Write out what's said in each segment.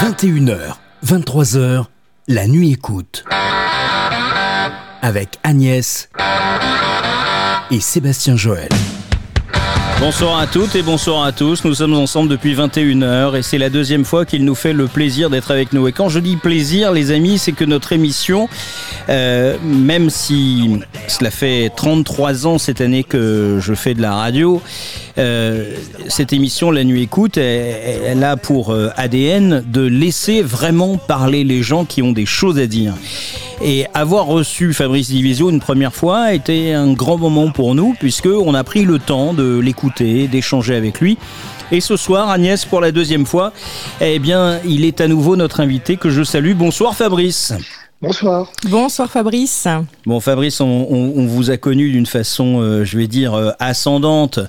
21h, 23h, la nuit écoute. Avec Agnès et Sébastien Joël. Bonsoir à toutes et bonsoir à tous. Nous sommes ensemble depuis 21h et c'est la deuxième fois qu'il nous fait le plaisir d'être avec nous. Et quand je dis plaisir, les amis, c'est que notre émission, euh, même si cela fait 33 ans cette année que je fais de la radio, euh, cette émission La Nuit Écoute, elle, elle a pour euh, ADN de laisser vraiment parler les gens qui ont des choses à dire. Et avoir reçu Fabrice Divisio une première fois été un grand moment pour nous, puisque on a pris le temps de l'écouter, d'échanger avec lui. Et ce soir, Agnès, pour la deuxième fois, eh bien, il est à nouveau notre invité que je salue. Bonsoir Fabrice. Bonsoir. Bonsoir Fabrice. Bon Fabrice, on, on, on vous a connu d'une façon, euh, je vais dire, euh, ascendante,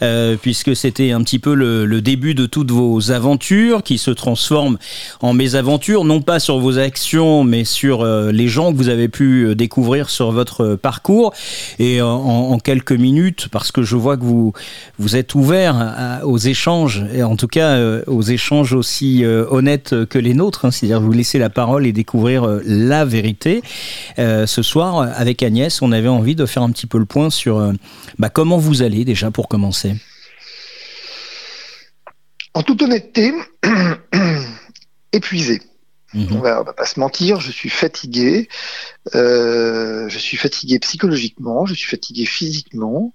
euh, puisque c'était un petit peu le, le, début de toutes vos aventures qui se transforment en mésaventures, non pas sur vos actions, mais sur euh, les gens que vous avez pu découvrir sur votre parcours. Et en, en, quelques minutes, parce que je vois que vous, vous êtes ouvert à, aux échanges, et en tout cas euh, aux échanges aussi honnêtes que les nôtres, hein, c'est-à-dire vous laisser la parole et découvrir la vérité. Euh, ce soir, avec Agnès, on avait envie de faire un petit peu le point sur euh, bah, comment vous allez déjà pour commencer? En toute honnêteté, épuisé. Mmh. On, va, on va pas se mentir, je suis fatigué. Euh, je suis fatigué psychologiquement, je suis fatigué physiquement.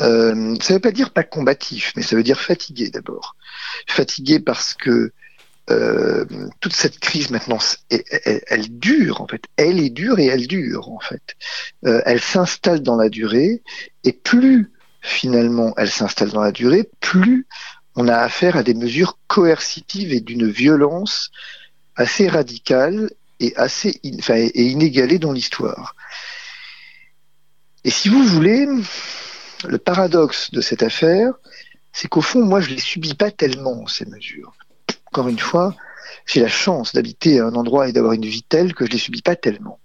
Euh, ça veut pas dire pas combatif, mais ça veut dire fatigué d'abord. Fatigué parce que euh, toute cette crise maintenant, elle, dure en fait. Elle est dure et elle dure en fait. Euh, elle s'installe dans la durée et plus finalement elle s'installe dans la durée, plus on a affaire à des mesures coercitives et d'une violence assez radicale et assez et inégalée dans l'histoire. Et si vous voulez, le paradoxe de cette affaire, c'est qu'au fond, moi, je les subis pas tellement ces mesures encore une fois, j'ai la chance d'habiter un endroit et d'avoir une vie telle que je ne les subis pas tellement.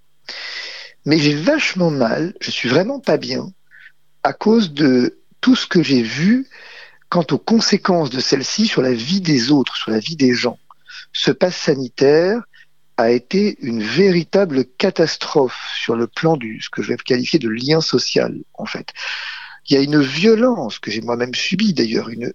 Mais j'ai vachement mal, je suis vraiment pas bien, à cause de tout ce que j'ai vu quant aux conséquences de celle-ci sur la vie des autres, sur la vie des gens. Ce pass sanitaire a été une véritable catastrophe sur le plan du ce que je vais qualifier de lien social, en fait. Il y a une violence que j'ai moi-même subie d'ailleurs, une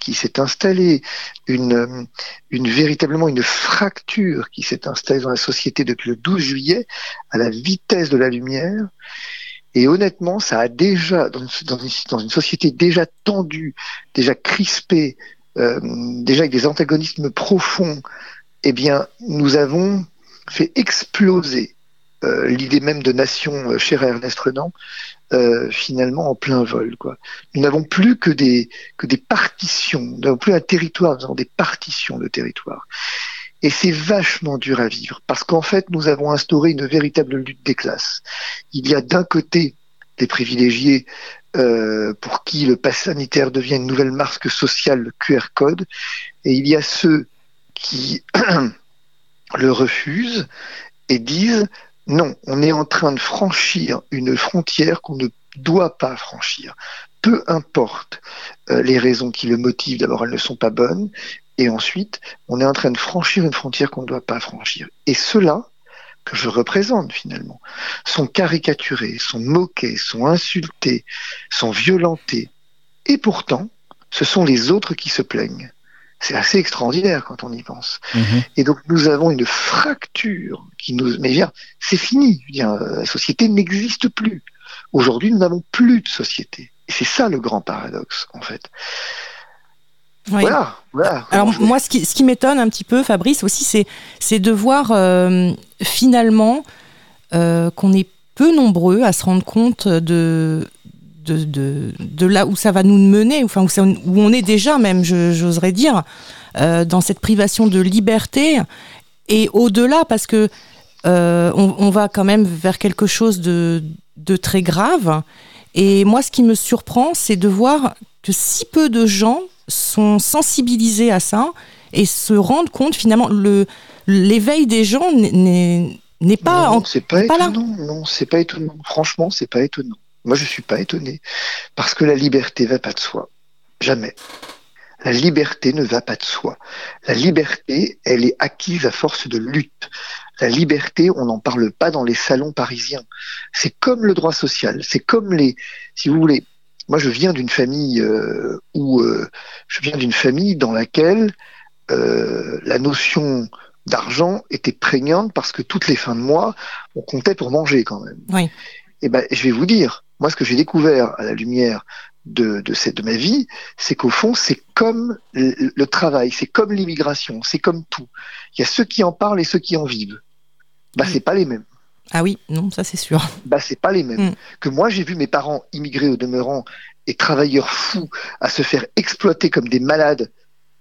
qui s'est installée, une, véritablement une fracture qui s'est installée dans la société depuis le 12 juillet à la vitesse de la lumière. Et honnêtement, ça a déjà, dans une, société déjà tendue, déjà crispée, euh, déjà avec des antagonismes profonds, eh bien, nous avons fait exploser euh, l'idée même de nation euh, chère à Ernest Renan, euh, finalement en plein vol. Quoi. Nous n'avons plus que des, que des partitions, nous n'avons plus un territoire, nous avons des partitions de territoire. Et c'est vachement dur à vivre, parce qu'en fait, nous avons instauré une véritable lutte des classes. Il y a d'un côté des privilégiés euh, pour qui le pass sanitaire devient une nouvelle marque sociale, le QR code, et il y a ceux qui le refusent et disent non, on est en train de franchir une frontière qu'on ne doit pas franchir. Peu importe euh, les raisons qui le motivent, d'abord elles ne sont pas bonnes, et ensuite on est en train de franchir une frontière qu'on ne doit pas franchir. Et ceux-là, que je représente finalement, sont caricaturés, sont moqués, sont insultés, sont violentés. Et pourtant, ce sont les autres qui se plaignent. C'est assez extraordinaire quand on y pense. Mmh. Et donc nous avons une fracture qui nous... Mais bien, c'est fini. Dire, la société n'existe plus. Aujourd'hui, nous n'avons plus de société. Et c'est ça le grand paradoxe, en fait. Oui. Voilà, voilà. Alors moi, ce qui, ce qui m'étonne un petit peu, Fabrice, aussi, c'est, c'est de voir euh, finalement euh, qu'on est peu nombreux à se rendre compte de, de, de, de, là où ça va nous mener, enfin où, ça, où on est déjà même, j'oserais dire, euh, dans cette privation de liberté et au-delà parce que euh, on, on, va quand même vers quelque chose de, de, très grave. Et moi, ce qui me surprend, c'est de voir que si peu de gens sont sensibilisés à ça et se rendent compte finalement le l'éveil des gens n'est pas non, c'est pas, pas, étonnant. Là. Non, c'est pas étonnant. Franchement, c'est pas étonnant. Moi, je suis pas étonné parce que la liberté va pas de soi. Jamais. La liberté ne va pas de soi. La liberté, elle est acquise à force de lutte. La liberté, on n'en parle pas dans les salons parisiens. C'est comme le droit social. C'est comme les, si vous voulez, moi je viens d'une famille euh, où euh, je viens d'une famille dans laquelle euh, la notion d'argent était prégnante parce que toutes les fins de mois, on comptait pour manger quand même. Oui. Et eh ben, je vais vous dire, moi, ce que j'ai découvert à la lumière de, de, cette, de ma vie, c'est qu'au fond, c'est comme le, travail, c'est comme l'immigration, c'est comme tout. Il y a ceux qui en parlent et ceux qui en vivent. Bah, c'est pas les mêmes. Ah oui, non, ça c'est sûr. Bah, c'est pas les mêmes. Mm. Que moi, j'ai vu mes parents immigrés au demeurant et travailleurs fous à se faire exploiter comme des malades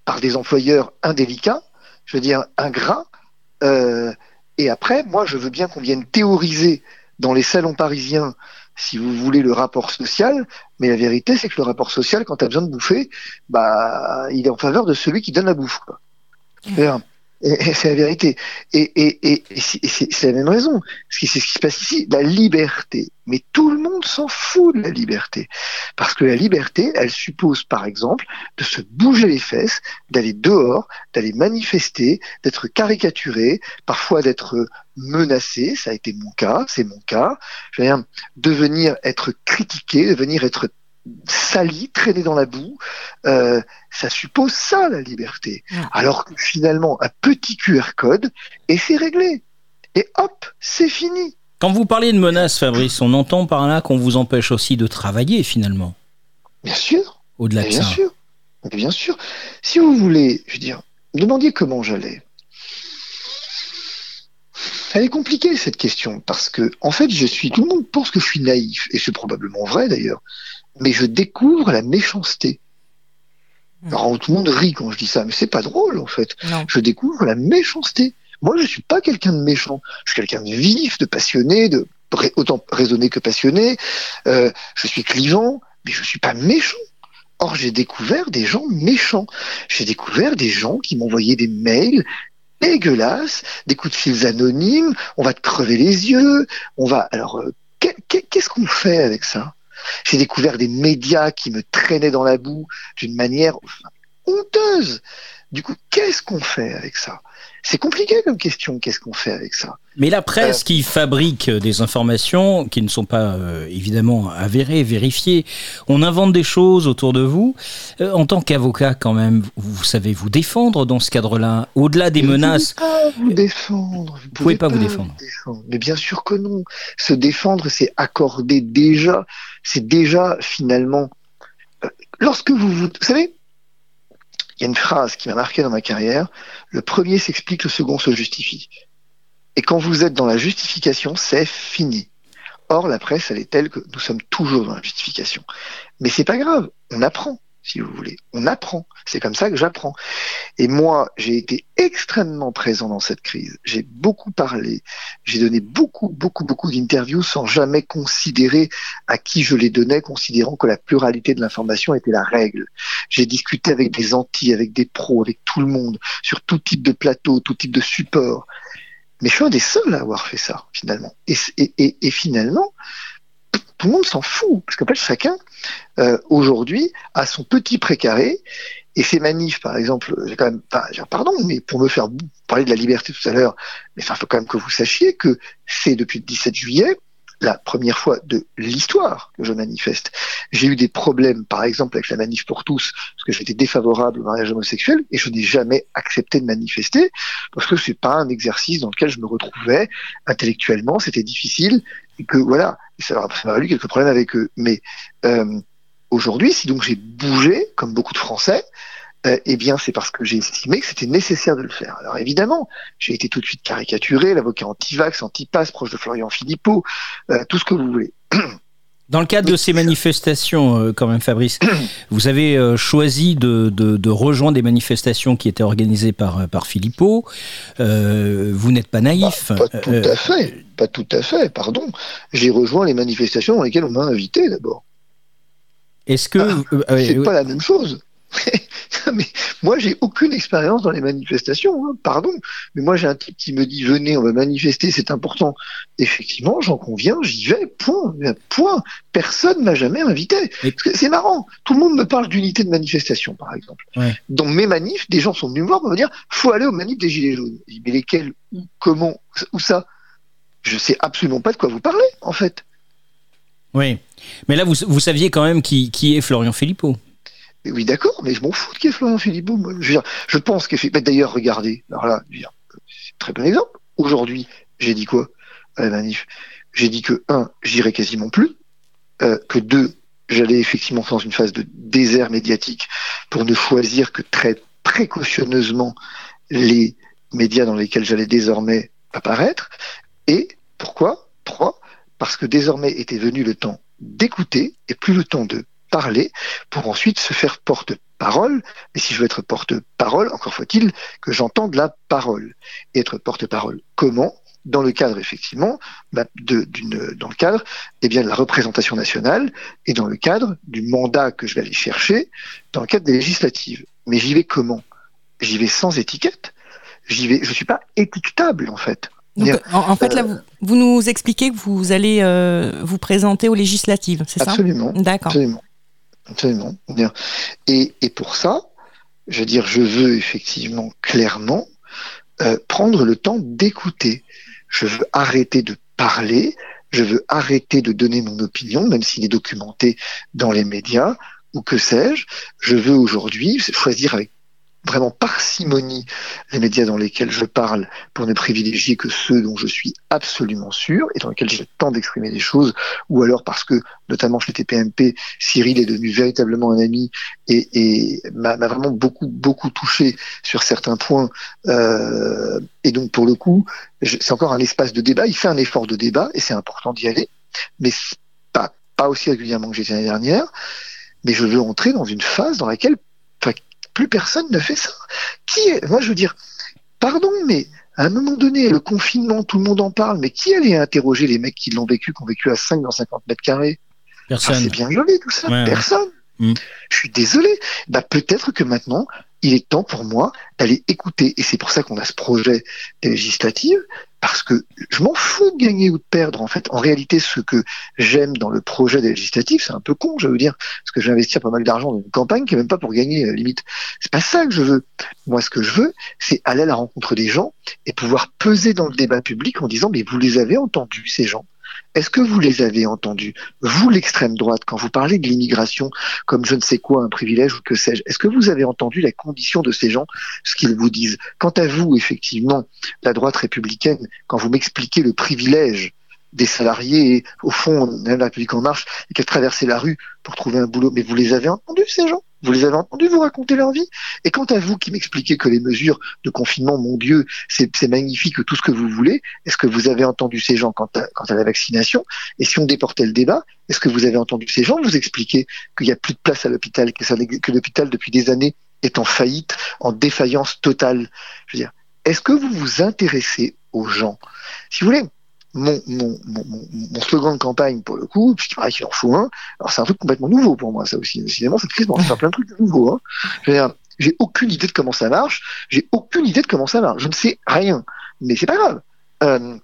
par des employeurs indélicats, je veux dire ingrats. Euh, et après, moi, je veux bien qu'on vienne théoriser dans les salons parisiens, si vous voulez, le rapport social, mais la vérité, c'est que le rapport social, quand tu as besoin de bouffer, bah, il est en faveur de celui qui donne la bouffe. Quoi. Et, c'est la vérité. Et, c'est la même raison. C'est ce qui se passe ici, la liberté. Mais tout le monde s'en fout de la liberté. Parce que la liberté, elle suppose, par exemple, de se bouger les fesses, d'aller dehors, d'aller manifester, d'être caricaturé, parfois d'être menacé. Ça a été mon cas, c'est mon cas. Je veux dire, de venir être critiqué, de venir être sali, traîner dans la boue, euh, ça suppose ça la liberté. Alors que finalement, un petit QR code et c'est réglé. Et hop, c'est fini. Quand vous parlez de menaces, Fabrice, on entend par là qu'on vous empêche aussi de travailler finalement. Bien sûr. Au-delà de bien ça. Sûr. Bien sûr. Si vous voulez, je veux dire, me demandiez comment j'allais. Elle est compliquée cette question parce que en fait je suis tout le monde pense que je suis naïf et c'est probablement vrai d'ailleurs mais je découvre la méchanceté. Hmm. Alors tout le monde rit quand je dis ça, mais c'est pas drôle en fait. Je découvre la méchanceté. Moi, je suis pas quelqu'un de méchant. Je suis quelqu'un de vif, de passionné, de autant raisonné que passionné. Euh, je suis clivant, mais je suis pas méchant. Or, j'ai découvert des gens méchants. J'ai découvert des gens qui m'envoyaient des mails dégueulasses, des coups de fils anonymes. On va te crever les yeux. On va. Alors, euh, qu'est-ce qu'on fait avec ça? J'ai découvert des médias qui me traînaient dans la boue d'une manière honteuse. Du coup, qu'est-ce qu'on fait avec ça? C'est compliqué comme question, qu'est-ce qu'on fait avec ça? Mais la presse euh, qui fabrique des informations qui ne sont pas euh, évidemment avérées, vérifiées, on invente des choses autour de vous. Euh, en tant qu'avocat, quand même, vous savez vous défendre dans ce cadre-là, au-delà des menaces. Vous ne pouvez pas vous défendre. Vous, pouvez, pas, vous défendre. Mais bien sûr que non. Se défendre, c'est accorder déjà, c'est déjà finalement. Lorsque vous vous, vous savez, il y a une phrase qui m'a marqué dans ma carrière, le premier s'explique, le second se justifie. Et quand vous êtes dans la justification, c'est fini. Or, la presse, elle est telle que nous sommes toujours dans la justification. Mais c'est pas grave, on apprend si vous voulez. On apprend. C'est comme ça que j'apprends. Et moi, j'ai été extrêmement présent dans cette crise. J'ai beaucoup parlé. J'ai donné beaucoup, beaucoup, beaucoup d'interviews sans jamais considérer à qui je les donnais, considérant que la pluralité de l'information était la règle. J'ai discuté avec des anti, avec des pros, avec tout le monde, sur tout type de plateau, tout type de support. Mais je suis un des seuls à avoir fait ça, finalement. Et, et, finalement, tout le monde s'en fout, parce qu'en fait, chacun, euh, aujourd'hui, a son petit précaré, et ces manifs, par exemple, j'ai quand même, pardon, mais pour me faire parler de la liberté tout à l'heure, mais il faut quand même que vous sachiez que c'est depuis le 17 juillet, la première fois de l'histoire que je manifeste. J'ai eu des problèmes, par exemple, avec la manif pour tous, parce que j'étais défavorable au mariage homosexuel, et je n'ai jamais accepté de manifester, parce que c'est pas un exercice dans lequel je me retrouvais intellectuellement, c'était difficile, que voilà, ça m'a valu quelques problèmes avec eux. Mais euh, aujourd'hui, si donc j'ai bougé, comme beaucoup de Français, euh, eh bien, c'est parce que j'ai estimé que c'était nécessaire de le faire. Alors évidemment, j'ai été tout de suite caricaturé, l'avocat anti-vax, anti-pass, proche de Florian Philippot, euh, tout ce que vous voulez. Dans le cadre de ces manifestations, euh, quand même, Fabrice, vous avez euh, choisi de, de, rejoindre des manifestations qui étaient organisées par, euh, par Philippot. vous n'êtes pas naïf. Pas, tout à fait, pas tout à fait, pardon. J'ai rejoint les manifestations dans lesquelles on m'a invité d'abord. Est-ce que. Ah, c'est pas la même chose. mais moi, j'ai aucune expérience dans les manifestations. Hein, pardon, mais moi, j'ai un type qui me dit venez, on va manifester, c'est important. Effectivement, j'en conviens, j'y vais. Point. Point. Personne m'a jamais invité. C'est marrant. Tout le monde me parle d'unité de manifestation, par exemple. Dans mes manifs, des gens sont venus me voir pour me dire faut aller aux manifs des gilets jaunes. mais lesquels Comment Où ça? Je sais absolument pas de quoi vous parlez, en fait. Oui, mais là, vous, vous saviez quand même qui, qui est Florian Philippot. Oui, d'accord, mais je m'en fous de qui Florian Philippot. Je, je pense qu'effectivement, d'ailleurs, regardez, alors là, c'est un très bon exemple. Aujourd'hui, j'ai dit quoi? À la manif J'ai dit que, un, j'irai quasiment plus, euh, que deux, j'allais effectivement dans une phase de désert médiatique pour ne choisir que très précautionneusement les médias dans lesquels j'allais désormais apparaître. Et pourquoi? Trois, parce que désormais était venu le temps d'écouter et plus le temps de parler pour ensuite se faire porte-parole. Et si je veux être porte-parole, encore faut-il que j'entende la parole. Et être porte-parole comment? Dans le cadre effectivement bah, de, d'une, dans le cadre eh bien de la représentation nationale et dans le cadre du mandat que je vais aller chercher dans le cadre des législatives. Mais j'y vais comment? J'y vais sans étiquette. J'y vais. Je suis pas étiquetable en fait. en, fait, là, euh, vous, nous expliquez que vous allez euh, vous présenter aux législatives, c'est ça? Absolument. D'accord. Absolument. Absolument. Et, pour ça, je veux dire, je veux effectivement clairement euh, prendre le temps d'écouter. Je veux arrêter de parler, je veux arrêter de donner mon opinion, même s'il est documenté dans les médias, ou que sais-je. Je veux aujourd'hui choisir avec vraiment parcimonie les médias dans lesquels je parle pour ne privilégier que ceux dont je suis absolument sûr et dans lesquels j'ai le temps d'exprimer des choses, ou alors parce que, notamment chez TPMP, Cyril est devenu véritablement un ami et, et m'a vraiment beaucoup, beaucoup touché sur certains points. Euh, et donc, pour le coup, c'est encore un espace de débat. Il fait un effort de débat et c'est important d'y aller, mais pas, pas aussi régulièrement que j'étais l'année dernière. Mais je veux entrer dans une phase dans laquelle plus personne ne fait ça. Qui est, moi je veux dire, pardon, mais à un moment donné, le confinement, tout le monde en parle, mais qui allait interroger les mecs qui l'ont vécu, qui ont vécu à 5 dans 50 mètres carrés? Personne. c'est bien joli tout ça, personne. Mm. Je suis désolé. Bah, peut-être que maintenant, il est temps pour moi d'aller écouter. Et c'est pour ça qu'on a ce projet législatif, parce que je m'en fous de gagner ou de perdre. En fait, en réalité, ce que j'aime dans le projet législatif, c'est un peu con, je veux dire, parce que je vais investir pas mal d'argent dans une campagne qui est même pas pour gagner, euh, limite. C'est pas ça que je veux. Moi, ce que je veux, c'est aller à la rencontre des gens et pouvoir peser dans le débat public en disant, mais vous les avez entendus, ces gens. Est-ce que vous les avez entendus Vous, l'extrême droite, quand vous parlez de l'immigration comme je ne sais quoi, un privilège ou que sais-je, est-ce que vous avez entendu la condition de ces gens, ce qu'ils vous disent? Quant à vous, effectivement, la droite républicaine, quand vous m'expliquez le privilège des salariés, au fond, la République en marche, et qui a traversé la rue pour trouver un boulot, mais vous les avez entendus, ces gens? Vous les avez entendus vous raconter leur vie? Et quant à vous qui m'expliquez que les mesures de confinement, mon Dieu, c'est magnifique, tout ce que vous voulez, est-ce que vous avez entendu ces gens quant à, quant à la vaccination? Et si on déportait le débat, est-ce que vous avez entendu ces gens vous expliquer qu'il n'y a plus de place à l'hôpital, que, que l'hôpital depuis des années est en faillite, en défaillance totale? Je veux dire, est-ce que vous vous intéressez aux gens? Si vous voulez, mon, mon, mon, mon, slogan de campagne, pour le coup, puisqu'il paraît qu'il en faut un, alors c'est un truc complètement nouveau pour moi, ça aussi. Décidément, cette crise va faire plein de trucs nouveaux. Hein. J'ai aucune idée de comment ça marche, j'ai aucune idée de comment ça marche, je ne sais rien, mais c'est pas grave. Euh,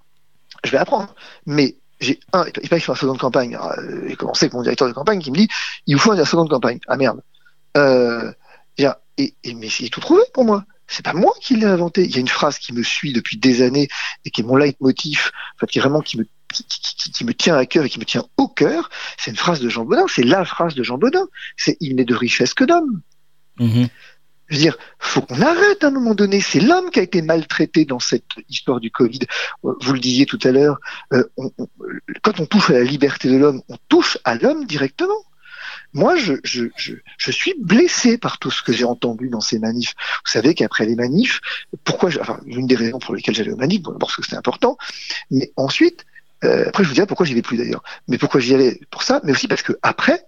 je vais apprendre. Mais j'ai un, il paraît que je fais un slogan de campagne. Euh, j'ai commencé avec mon directeur de campagne qui me dit, il vous faut un slogan de campagne. Ah merde. Euh, et, et, mais c'est tout trouvé pour moi c'est pas moi qui l'ai inventé. Il y a une phrase qui me suit depuis des années et qui est mon leitmotiv, en fait, qui est vraiment qui me qui, me tient à cœur et qui me tient au cœur, c'est une phrase de Jean Bodin, c'est la phrase de Jean Bodin. C'est il n'est de richesse que d'homme. Mm-hmm. Je veux dire, faut qu'on arrête à un moment donné. C'est l'homme qui a été maltraité dans cette histoire du Covid. Vous le disiez tout à l'heure, euh, quand on touche à la liberté de l'homme, on touche à l'homme directement. Moi, je, je, je, je, suis blessé par tout ce que j'ai entendu dans ces manifs. Vous savez qu'après les manifs, pourquoi, enfin, une des raisons pour lesquelles j'allais aux manifs, d'abord parce que c'était important, mais ensuite, euh, après je vous dirai pourquoi j'y vais plus d'ailleurs, mais pourquoi j'y allais pour ça, mais aussi parce que après,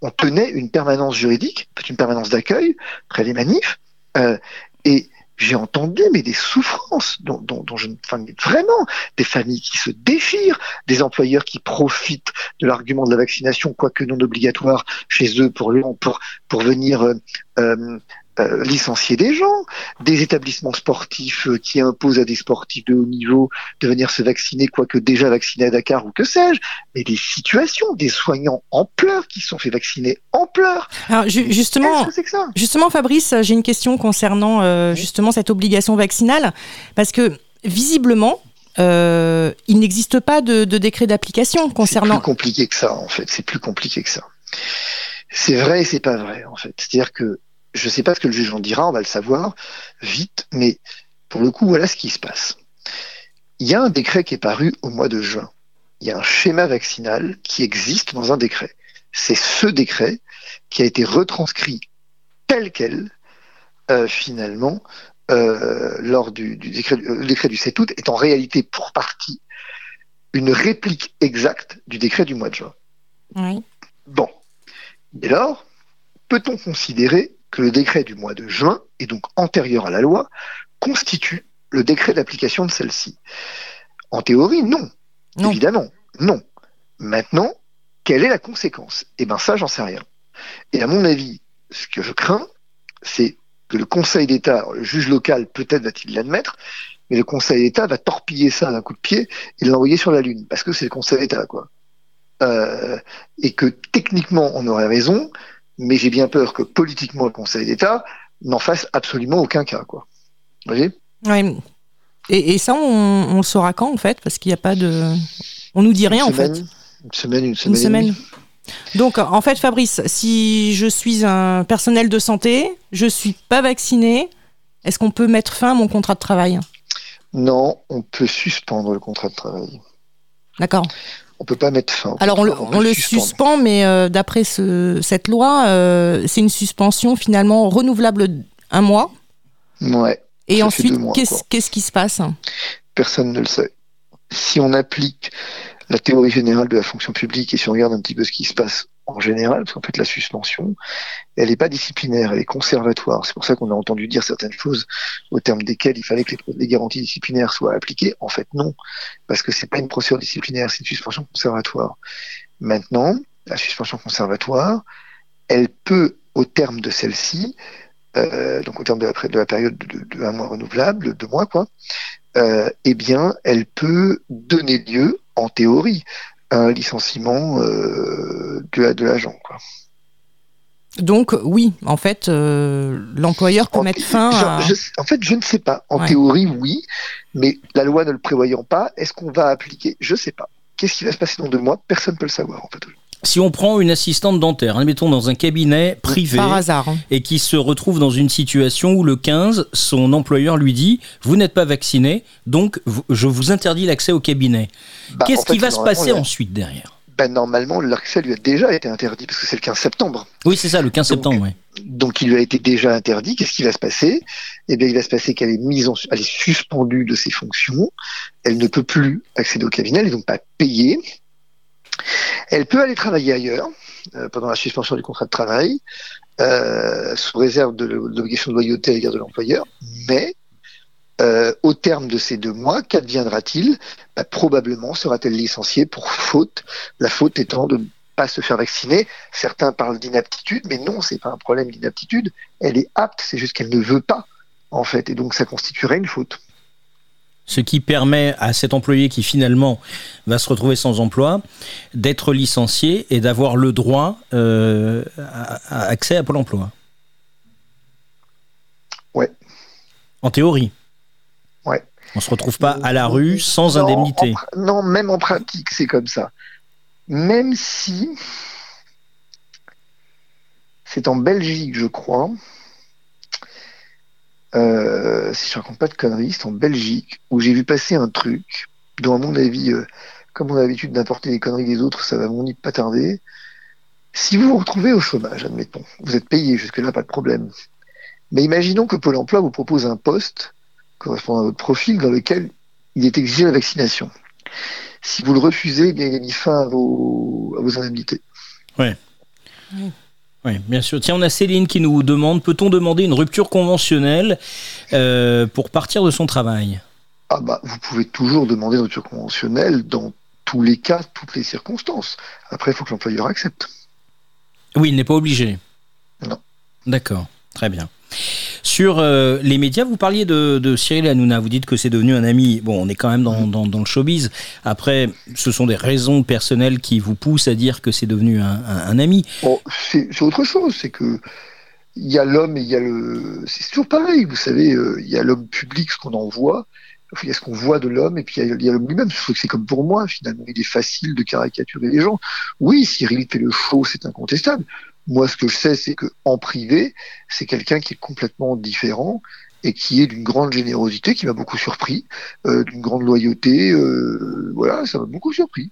on tenait une permanence juridique, une permanence d'accueil après les manifs, euh, et j'ai entendu mais des souffrances dont, dont, dont je enfin, vraiment des familles qui se déchirent, des employeurs qui profitent de l'argument de la vaccination, quoique non obligatoire chez eux pour pour pour venir euh, euh licencier des gens, des établissements sportifs euh, qui imposent à des sportifs de haut niveau de venir se vacciner, quoique déjà vaccinés à Dakar ou que sais-je, mais des situations, des soignants en pleurs qui sont fait vacciner en pleurs. Alors justement, justement Fabrice, j'ai une question concernant euh, justement cette obligation vaccinale, parce que visiblement, il n'existe pas de, de décret d'application concernant. C'est plus compliqué que ça, en fait. C'est plus compliqué que ça. C'est vrai et c'est pas vrai, en fait. C'est-à-dire que je ne sais pas ce que le juge en dira, on va le savoir vite, mais pour le coup, voilà ce qui se passe. Il y a un décret qui est paru au mois de juin. Il y a un schéma vaccinal qui existe dans un décret. C'est ce décret qui a été retranscrit tel quel, euh, finalement, euh, lors du, décret, le décret du 7 août, est en réalité pour partie une réplique exacte du décret du mois de juin. Oui. Bon. Dès lors, peut-on considérer que le décret du mois de juin, et donc antérieur à la loi, constitue le décret d'application de celle-ci. En théorie, non. Évidemment, non. Maintenant, quelle est la conséquence? Eh bien ça, j'en sais rien. Et à mon avis, ce que je crains, c'est que le Conseil d'État, le juge local peut-être va-t-il l'admettre, mais le Conseil d'État va torpiller ça d'un coup de pied et l'envoyer sur la Lune, parce que c'est le Conseil d'État, quoi. Euh, et que techniquement, on aurait raison, mais j'ai bien peur que politiquement le Conseil d'État n'en fasse absolument aucun cas. Quoi. Vous voyez? Oui. Et, ça, on, le saura quand en fait? Parce qu'il n'y a pas de. On nous dit rien en fait. Une semaine, une semaine. Une semaine. Donc en fait, Fabrice, si je suis un personnel de santé, je ne suis pas vacciné, est-ce qu'on peut mettre fin à mon contrat de travail? Non, on peut suspendre le contrat de travail. D'accord on peut pas mettre fin. Alors on, le, suspend, mais euh, d'après cette loi, euh, c'est une suspension finalement renouvelable un mois. Ouais. Et ensuite, qu'est-ce qui se passe? Personne ne le sait. Si on applique la théorie générale de la fonction publique et si on regarde un petit peu ce qui se passe en général, parce qu'en fait la suspension, elle n'est pas disciplinaire, elle est conservatoire. C'est pour ça qu'on a entendu dire certaines choses au terme desquelles il fallait que les, garanties disciplinaires soient appliquées. En fait, non, parce que c'est pas une procédure disciplinaire, c'est une suspension conservatoire. Maintenant, la suspension conservatoire, elle peut, au terme de celle-ci, euh, donc au terme de la, de période de, un mois renouvelable, deux mois quoi, euh, eh bien, elle peut donner lieu, en théorie, un licenciement euh, de, l'agent. Donc oui, en fait, euh, l'employeur peut mettre fin à... en fait, je ne sais pas. En théorie, oui, mais la loi ne le prévoyant pas, est-ce qu'on va appliquer? Je ne sais pas. Qu'est-ce qui va se passer dans deux mois? Personne ne peut le savoir, en fait. Si on prend une assistante dentaire, admettons dans un cabinet privé, hasard, hein. et qui se retrouve dans une situation où le 15, son employeur lui dit Vous n'êtes pas vacciné, donc je vous interdis l'accès au cabinet. Bah, Qu'est-ce qui va se passer ensuite derrière? Bah, Normalement, l'accès lui a déjà été interdit, parce que c'est le 15 septembre. Oui, c'est ça, le 15 septembre. Ouais. Donc il lui a été déjà interdit. Qu'est-ce qui va se passer? Eh bien, il va se passer qu'elle est mise en, elle est suspendue de ses fonctions. Elle ne peut plus accéder au cabinet, elle n'est donc pas payée. Elle peut aller travailler ailleurs euh, pendant la suspension du contrat de travail, euh, sous réserve de l'obligation de loyauté à l'égard de l'employeur, mais euh, au terme de ces deux mois, qu'adviendra-t-il? Bah, Probablement sera-t-elle licenciée pour faute, la faute étant de ne pas se faire vacciner. Certains parlent d'inaptitude, mais non, c'est pas un problème d'inaptitude. Elle est apte, c'est juste qu'elle ne veut pas, en fait, et donc ça constituerait une faute ce qui permet à cet employé qui finalement va se retrouver sans emploi d'être licencié et d'avoir le droit euh, à, accès à Pôle emploi. Ouais. En théorie. Ouais. On se retrouve pas à la rue sans indemnité. non, même en pratique, c'est comme ça. Même si c'est en Belgique, je crois, euh, si je raconte pas de conneries, c'est en Belgique, où j'ai vu passer un truc, dont à mon avis, euh, comme on a l'habitude d'importer les conneries des autres, ça va mon pas tarder. Si vous vous retrouvez au chômage, admettons, vous êtes payé, jusque-là, pas de problème. Mais imaginons que Pôle emploi vous propose un poste correspondant à votre profil dans lequel il est exigé la vaccination. Si vous le refusez, eh bien, il a mis fin à vos, à vos indemnités. Ouais. Oui, bien sûr. Tiens, on a Céline qui nous demande peut-on demander une rupture conventionnelle euh, pour partir de son travail? Ah bah, vous pouvez toujours demander une rupture conventionnelle dans tous les cas, toutes les circonstances. Après, il faut que l'employeur accepte. Oui, il n'est pas obligé. Non. D'accord, très bien. Sur euh, les médias, vous parliez de, Cyril Hanouna. Vous dites que c'est devenu un ami. Bon, on est quand même dans, le showbiz. Après, ce sont des raisons personnelles qui vous poussent à dire que c'est devenu un, ami. c'est autre chose. C'est que il y a l'homme et il y a le. C'est toujours pareil. Vous savez, euh, il y a l'homme public, ce qu'on en voit. Il y a ce qu'on voit de l'homme et puis il y a, l'homme lui-même. C'est comme pour moi, finalement. Il est facile de caricaturer les gens. Oui, Cyril fait le show, c'est incontestable. Moi, ce que je sais, c'est qu'en privé, c'est quelqu'un qui est complètement différent et qui est d'une grande générosité, qui m'a beaucoup surpris, euh, d'une grande loyauté. Euh, voilà, ça m'a beaucoup surpris.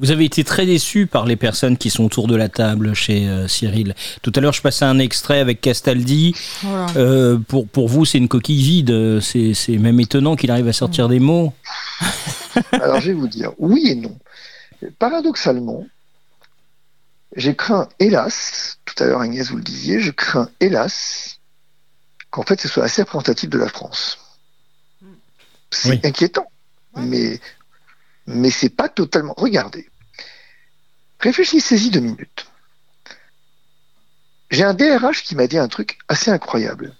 Vous avez été très déçu par les personnes qui sont autour de la table chez euh, Cyril. Tout à l'heure, je passais un extrait avec Castaldi. pour, pour vous, c'est une coquille vide. C'est même étonnant qu'il arrive à sortir des mots. Alors, je vais vous dire oui et non. Paradoxalement, j'ai craint, hélas, tout à l'heure Agnès vous le disiez, je crains, hélas, qu'en fait ce soit assez représentatif de la France. C'est inquiétant, mais, mais c'est pas totalement. Regardez, réfléchissez-y deux minutes. J'ai un DRH qui m'a dit un truc assez incroyable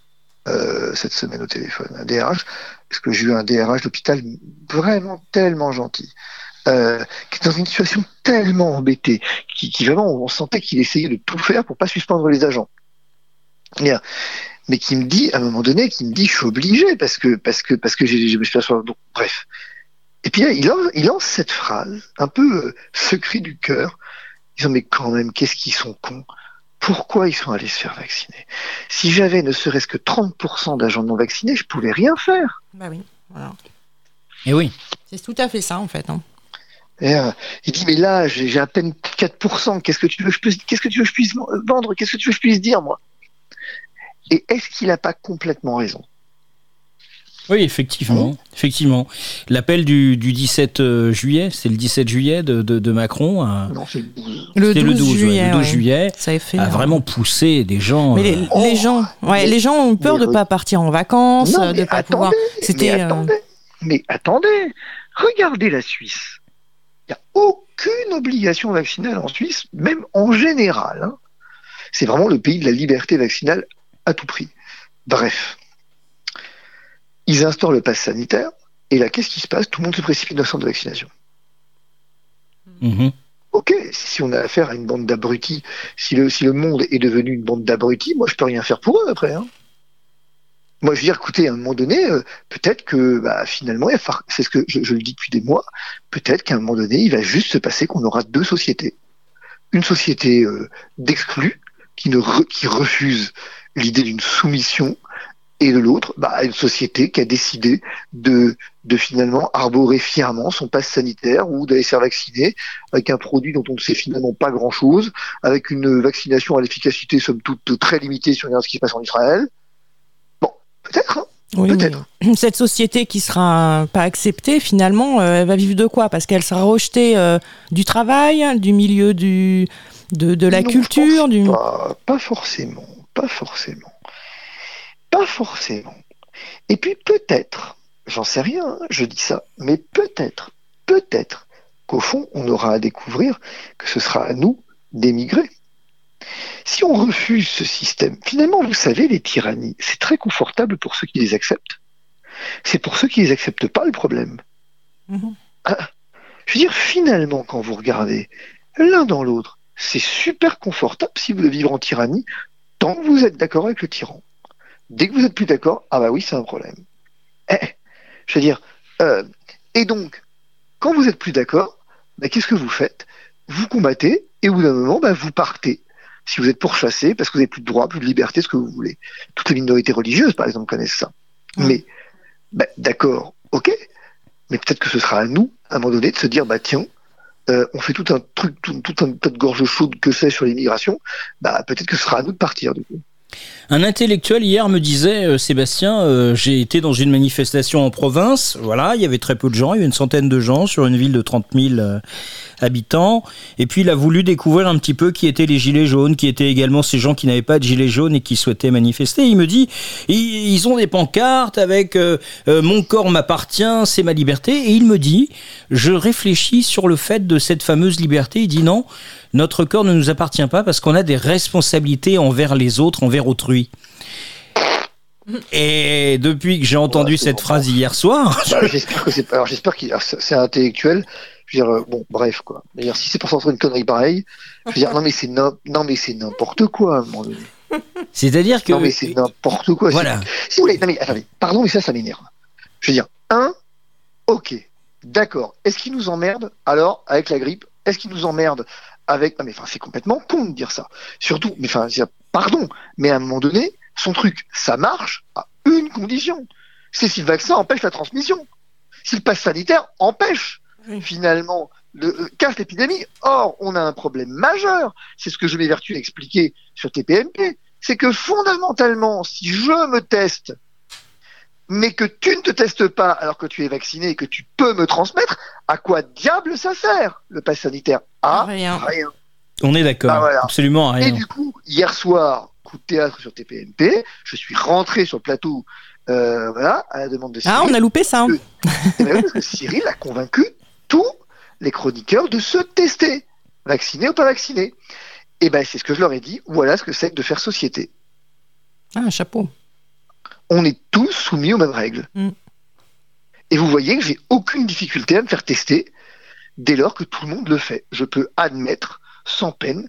euh, cette semaine au téléphone. Un DRH, parce que j'ai eu un DRH d'hôpital vraiment tellement gentil. Euh, qui est dans une situation tellement embêtée, qui, qui vraiment, on sentait qu'il essayait de tout faire pour pas suspendre les agents. Mais qui me dit, à un moment donné, qui me dit, je suis obligé parce que parce que parce que j'ai, je me suis donc bref. Et puis là, il lance, il lance cette phrase, un peu euh, secret du cœur, disant mais quand même, qu'est-ce qu'ils sont cons? Pourquoi ils sont allés se faire vacciner? Si j'avais ne serait-ce que 30% d'agents non vaccinés, je pouvais rien faire. Bah oui, voilà. Et oui. C'est tout à fait ça en fait. Hein. Euh, il dit mais là j'ai à peine 4%. Qu'est-ce que tu veux que je puisse, qu'est-ce que tu veux que je puisse vendre? Qu'est-ce que tu veux que je puisse dire moi? Et est-ce qu'il n'a pas complètement raison? Oui, effectivement, effectivement. L'appel du, 17 euh, juillet, c'est le 17 juillet de, Macron. non, c'est le 12. Le 12, juillet, le 12 juillet ça a, fait, a vraiment poussé des gens. Mais les, euh, gens, ouais, les gens ont peur de ne pas partir en vacances, de pas pouvoir. C'était. Mais, attendez, mais attendez, regardez la Suisse. Il n'y a aucune obligation vaccinale en Suisse, même en général. Hein. C'est vraiment le pays de la liberté vaccinale à tout prix. Bref, ils instaurent le pass sanitaire, et là, qu'est-ce qui se passe? Tout le monde se précipite dans le centre de vaccination. Mm-hmm. Ok, si on a affaire à une bande d'abrutis, si le, si le monde est devenu une bande d'abrutis, moi je peux rien faire pour eux après. Hein. Moi, je veux dire, écoutez, à un moment donné, euh, peut-être que bah, finalement, c'est ce que je, le dis depuis des mois, peut-être qu'à un moment donné, il va juste se passer qu'on aura deux sociétés. Une société euh, d'exclus qui, refuse l'idée d'une soumission, et de l'autre, bah, une société qui a décidé de, finalement arborer fièrement son passe sanitaire ou d'aller se faire vacciner avec un produit dont on ne sait finalement pas grand-chose, avec une vaccination à l'efficacité somme toute très limitée si on regarde ce qui se passe en Israël. Peut-être. Hein. Peut-être. Cette société qui sera pas acceptée, finalement, euh, elle va vivre de quoi? Parce qu'elle sera rejetée euh, du travail, du milieu du, de, la culture du... Pas, forcément. Pas forcément. Pas forcément. Et puis peut-être, j'en sais rien, hein, je dis ça, mais peut-être, peut-être qu'au fond, on aura à découvrir que ce sera à nous d'émigrer. Si on refuse ce système, finalement, vous savez, les tyrannies, c'est très confortable pour ceux qui les acceptent. C'est pour ceux qui les acceptent pas le problème. Mhm. Ah, je veux dire, finalement, quand vous regardez l'un dans l'autre, c'est super confortable si vous devez vivre en tyrannie, tant que vous êtes d'accord avec le tyran. Dès que vous êtes plus d'accord, ah bah oui, c'est un problème. Eh, je veux dire, euh, et donc, quand vous êtes plus d'accord, bah, qu'est-ce que vous faites? Vous combattez et au bout d'un moment, bah, vous partez si vous êtes pourchassé parce que vous n'avez plus de droit, plus de liberté, ce que vous voulez. Toutes les minorités religieuses, par exemple, connaissent ça. Mais, bah, d'accord, ok, mais peut-être que ce sera à nous, à un moment donné, de se dire, bah tiens, euh, on fait tout un truc, tout, un tas de gorge chaude que c'est sur l'immigration, bah peut-être que ce sera à nous de partir du coup. Un intellectuel hier me disait, euh, Sébastien, euh, j'ai été dans une manifestation en province, voilà, il y avait très peu de gens, il y avait une centaine de gens sur une ville de 30 000 euh, habitants, et puis il a voulu découvrir un petit peu qui étaient les gilets jaunes, qui étaient également ces gens qui n'avaient pas de gilets jaunes et qui souhaitaient manifester. Il me dit, ils ont des pancartes avec Mon corps m'appartient, c'est ma liberté, et il me dit, je réfléchis sur le fait de cette fameuse liberté, il dit non, notre corps ne nous appartient pas parce qu'on a des responsabilités envers les autres, envers autrui. Et depuis que j'ai entendu cette phrase hier soir, j'espère que c'est alors j'espère qu'il c'est intellectuel. Je veux dire euh, bon bref quoi. D'ailleurs si c'est pour sortir une connerie pareille, je veux dire non mais c'est non mais c'est n'importe quoi à un moment donné. C'est-à-dire que non mais c'est n'importe quoi. Voilà. Si vous voulez non mais attendez pardon mais ça ça m'énerve. Je veux dire un ok d'accord est-ce qu'il nous emmerde alors avec la grippe? Est-ce qu'il nous emmerde avec. Non, mais enfin, c'est complètement con de dire ça. Surtout, mais enfin, pardon, mais à un moment donné, son truc, ça marche à une condition. C'est si le vaccin empêche la transmission. Si le pass sanitaire empêche, finalement, le, euh, casse l'épidémie. Or, on a un problème majeur. C'est ce que je m'évertue à expliquer sur TPMP. C'est que fondamentalement, si je me teste mais que tu ne te testes pas alors que tu es vacciné et que tu peux me transmettre, à quoi diable ça sert le pass sanitaire? À rien. On est d'accord, ah, absolument rien. Et du coup, hier soir, coup de théâtre sur TPMP, je suis rentré sur le plateau euh, voilà, à la demande de Cyril. Ah, on a loupé ça. Hein. Eh ben que, Cyril a convaincu tous les chroniqueurs de se tester, vaccinés ou pas vaccinés. Et eh ben c'est ce que je leur ai dit, voilà ce que c'est que de faire société. Ah, un chapeau on est tous soumis aux mêmes règles. Mm. Et vous voyez que j'ai aucune difficulté à me faire tester dès lors que tout le monde le fait. Je peux admettre sans peine,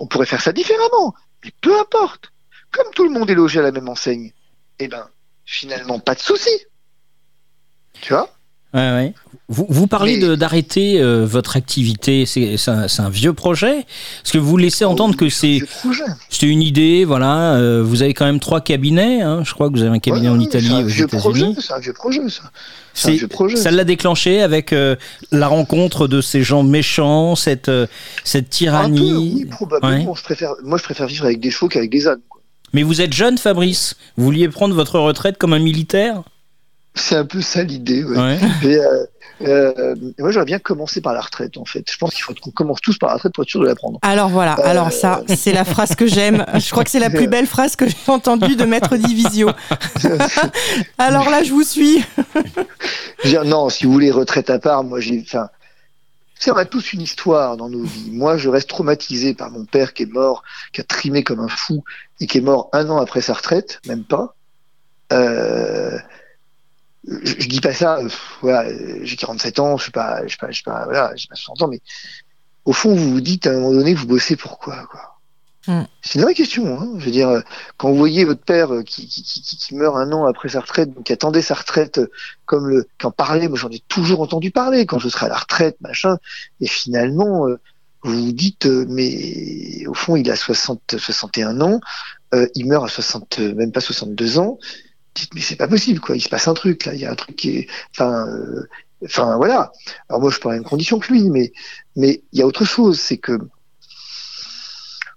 on pourrait faire ça différemment, mais peu importe. Comme tout le monde est logé à la même enseigne, eh ben, finalement, pas de souci. Tu vois? Vous, vous parlez d'arrêter euh, votre activité, c'est un, un, vieux projet Parce que vous laissez entendre que c'est une idée, voilà. Euh, vous avez quand même trois cabinets, hein, je crois que vous avez un cabinet en Italie, aux États-Unis. C'est un vieux projet, ça. ça l'a déclenché avec euh, la rencontre de ces gens méchants, cette, cette tyrannie. oui, probablement. Je préfère, moi, je préfère vivre avec des chevaux qu'avec des ânes. Mais vous êtes jeune, Fabrice. Vous vouliez prendre votre retraite comme un militaire? C'est un peu ça l'idée. Ouais. Euh, euh, moi, j'aurais bien commencé par la retraite, en fait. Je pense qu'il faut qu'on commence tous par la retraite pour être sûr de la prendre. Alors voilà, euh, alors ça, c'est la phrase que j'aime. Je crois que c'est la plus belle phrase que j'ai entendue de Maître Divisio. alors là, je vous suis. non, si vous voulez, retraite à part, moi, j'ai. Enfin, on a tous une histoire dans nos vies. Moi, je reste traumatisé par mon père qui est mort, qui a trimé comme un fou et qui est mort un an après sa retraite, même pas. Euh, je, je, dis pas ça, euh, voilà, j'ai 47 ans, je suis pas, je suis pas, je suis pas, voilà, j'ai pas 60 ans, mais au fond, vous vous dites à un moment donné vous bossez pourquoi, quoi. Mm. C'est une vraie question. Hein. Je veux dire, quand vous voyez votre père euh, qui, qui, qui, qui, meurt un an après sa retraite, donc qui attendait sa retraite euh, comme le, qui en parlait, moi j'en ai toujours entendu parler quand je serai à la retraite, machin, et finalement, vous vous dites, mais au fond, il a 60, 61 ans, il meurt à 60, même pas 62 ans, mais c'est pas possible quoi, il se passe un truc là, il y a un truc qui est, enfin, euh, enfin voilà. Alors moi je prends la même condition que lui, mais mais il y a autre chose, c'est que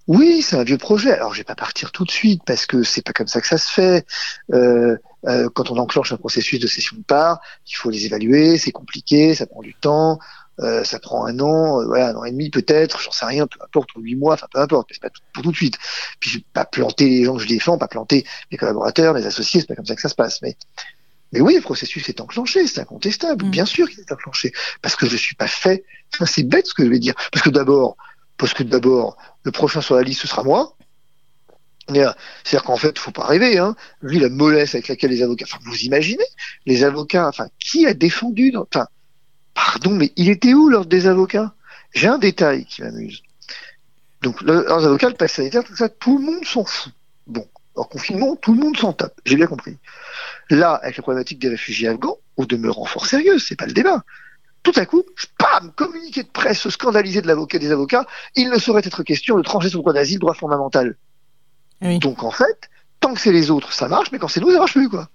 oui, c'est un vieux projet. Alors je vais pas partir tout de suite parce que c'est pas comme ça que ça se fait. Euh, euh, quand on enclenche un processus de cession de part, il faut les évaluer, c'est compliqué, ça prend du temps. Euh, ça prend un an, euh, voilà, un an et demi peut-être, j'en sais rien, peu importe, ou huit mois, enfin peu importe, mais c'est pas tout, pour tout de suite. Puis je vais pas planter les gens que je défends, pas planter mes collaborateurs, mes associés, c'est pas comme ça que ça se passe. Mais, mais oui, le processus est enclenché, c'est incontestable, mm. bien sûr qu'il est enclenché, parce que je suis pas fait. c'est bête ce que je vais dire, parce que d'abord, parce que d'abord, le prochain sur la liste ce sera moi. C'est-à-dire qu'en fait, faut pas rêver. Hein. Lui, la mollesse avec laquelle les avocats. Enfin, vous imaginez les avocats. Enfin, qui a défendu dans, Enfin, Pardon, mais il était où lors des avocats? J'ai un détail qui m'amuse. Donc, leurs avocats, le pass sanitaire, tout ça, tout le monde s'en fout. Bon, en confinement, tout le monde s'en tape. J'ai bien compris. Là, avec la problématique des réfugiés afghans, au demeurant fort sérieux, c'est pas le débat. Tout à coup, pam, communiqué de presse scandalisé de l'avocat des avocats, il ne saurait être question de trancher son droit d'asile, droit fondamental. Donc en fait, tant que c'est les autres, ça marche, mais quand c'est nous, ça marche plus, quoi.